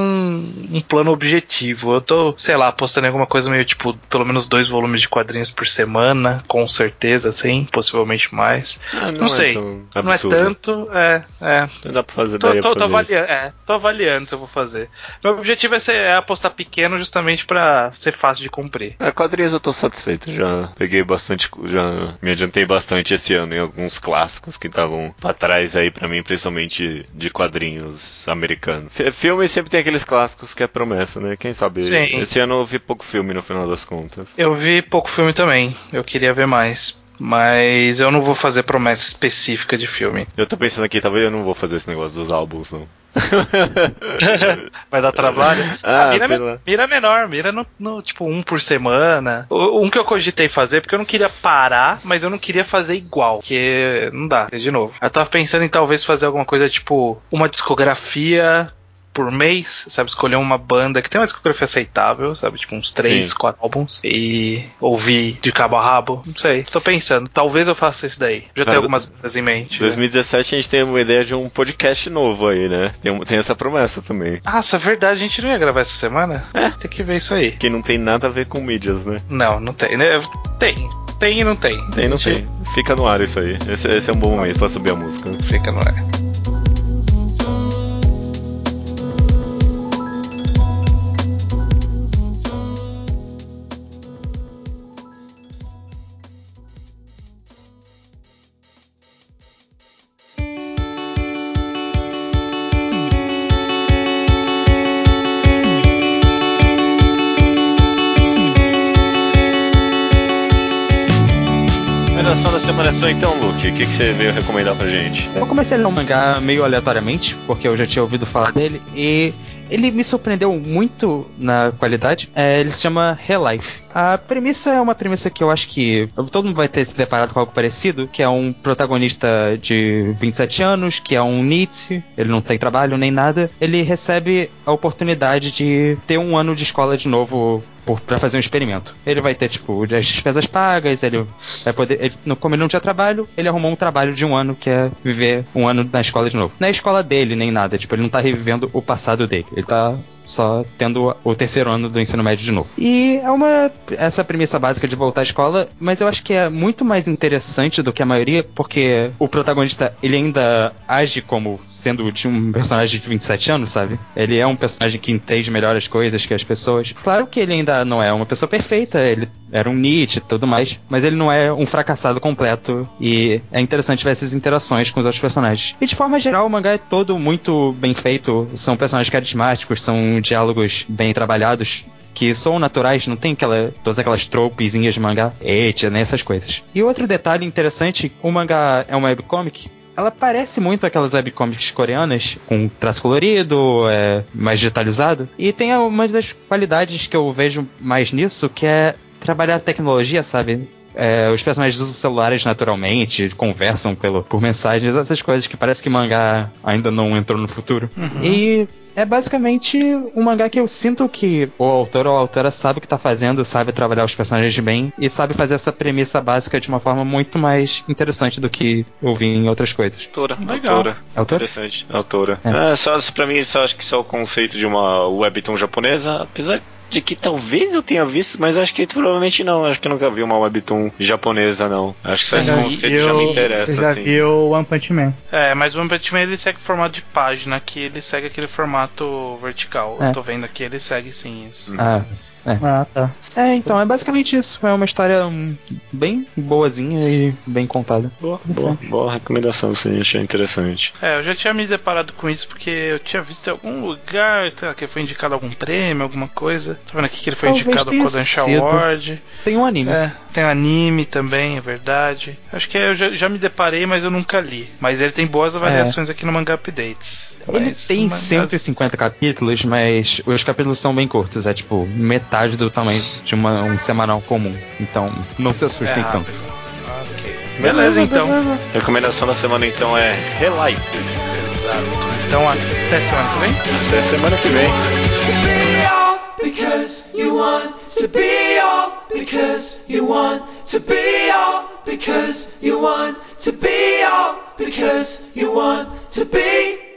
um plano objetivo. Eu tô, sei lá, apostando em alguma coisa meio tipo, pelo menos dois volumes de quadrinhos por semana, com certeza, sim, possivelmente mais. Ah, Não, sei. tão Não é tanto, é, é. Não dá pra fazer Tô, daria tô, pra tô avaliando, é, tô avaliando se eu vou fazer. Meu objetivo é, ser, é apostar pequeno justamente pra ser fácil de cumprir. É, quadrinhos eu tô satisfeito. Já peguei bastante, já me adiantei bastante esse ano em alguns clássicos que estavam pra trás aí pra mim, principalmente de quadrinhos americanos. Fi- Filme sempre tem aqueles clássicos que é promessa, né? Quem sabe? Sim. Esse ano eu vi pouco filme no final das contas. Eu vi pouco filme também, eu queria ver mais. Mas eu não vou fazer promessa específica de filme. Eu tô pensando aqui, talvez eu não vou fazer esse negócio dos álbuns, não. [LAUGHS] Vai dar trabalho? [LAUGHS] Ah, A mira, me- mira menor, mira no, no, tipo um por semana. O- Um que eu cogitei fazer, porque eu não queria parar, mas eu não queria fazer igual. Porque não dá, de novo. Eu tava pensando em talvez fazer alguma coisa tipo uma discografia por mês, sabe? Escolher uma banda que tem uma discografia aceitável, sabe? Tipo uns três, Sim. quatro álbuns. E ouvir de cabo a rabo. Não sei. Tô pensando. Talvez eu faça isso daí. Já Cara, tenho algumas bandas em mente. né? 2017 a gente tem uma ideia de um podcast novo aí, né? Tem, tem essa promessa também. Nossa, é verdade, a gente não ia gravar essa semana? É. Tem que ver isso aí. Que não tem nada a ver com mídias, né? Não, não tem, né? Tem. Tem e não tem. Tem, não A gente tem. Fica no ar isso aí. Esse, esse é um bom momento pra subir a música. Fica no ar. Recomendação então, Luke. O que, que você veio recomendar pra gente? Eu comecei a ler um mangá meio aleatoriamente, porque eu já tinha ouvido falar dele, e ele me surpreendeu muito na qualidade. É, ele se chama Relife. A premissa é uma premissa que eu acho que todo mundo vai ter se deparado com algo parecido, que é um protagonista de 27 anos, que é um NIT, ele não tem trabalho nem nada. Ele recebe a oportunidade de ter um ano de escola de novo pra fazer um experimento. Ele vai ter, tipo, as despesas pagas, ele vai poder. ele- como ele não tinha trabalho, ele arrumou um trabalho de um ano, que é viver um ano na escola de novo. Não é a escola dele, nem nada. Tipo, ele não tá revivendo o passado dele. Ele tá só tendo o terceiro ano do ensino médio de novo. E é uma. essa premissa básica de voltar à escola, mas eu acho que é muito mais interessante do que a maioria, porque o protagonista ele ainda age como sendo de um personagem de 27 anos, sabe? Ele é um personagem que entende melhor as coisas que as pessoas. Claro que ele ainda não é uma pessoa perfeita, ele era um Nietzsche e tudo mais, mas ele não é um fracassado completo e é interessante ver essas interações com os outros personagens. E de forma geral, o mangá é todo muito bem feito, são personagens carismáticos, são diálogos bem trabalhados. Que são naturais, não tem aquela, todas aquelas tropezinhas de mangá, etia, né, essas coisas. E outro detalhe interessante, o mangá é uma webcomic, ela parece muito aquelas webcomics coreanas, com traço colorido, é, mais digitalizado. E tem uma das qualidades que eu vejo mais nisso, que é trabalhar a tecnologia, sabe? É, os personagens usam celulares naturalmente, conversam pelo, por mensagens, essas coisas que parece que mangá ainda não entrou no futuro. E é basicamente um mangá que eu sinto que o autor ou a autora sabe o que tá fazendo, sabe trabalhar os personagens bem e sabe fazer essa premissa básica de uma forma muito mais interessante do que eu vi em outras coisas. Autora, Legal. autora. Autor? Interessante, autora. É. É, só, pra mim, só acho que só o conceito de uma webtoon japonesa, apesar de que talvez eu tenha visto, mas acho que provavelmente não. Acho que eu nunca vi uma webtoon japonesa, não. Acho que só esse Eu- conceito já me interessa, Eu já assim. vi o One Punch Man. É, mas o One Punch Man ele segue o formato de página, aqui ele segue aquele formato vertical. É. Eu tô vendo aqui, ele segue sim isso. Ah. Ah, tá. É, então, é basicamente isso. É uma história hum, bem boazinha e bem contada. Boa, boa, boa recomendação, sim, achei interessante. É, eu já tinha me deparado com isso porque eu tinha visto em algum lugar sei lá, que foi indicado algum prêmio, alguma coisa. Tô vendo aqui que ele foi Talvez indicado ao Kodansha. Award. Tem um anime. É, tem anime também, é verdade. Acho que eu já, já me deparei, mas eu nunca li. Mas ele tem boas avaliações aqui no Manga Updates. Ele Mas tem mangás- 150 capítulos, mas os capítulos são bem curtos. É tipo metade do tamanho de uma- um semanal comum. Então, não se É assustem rápido. tanto. Ok. Beleza, então. Recomendação da semana então é Relight. Exato. Então até semana que vem. Até semana que vem. Because you want to be all because you want to be all because you want to be all because you want to be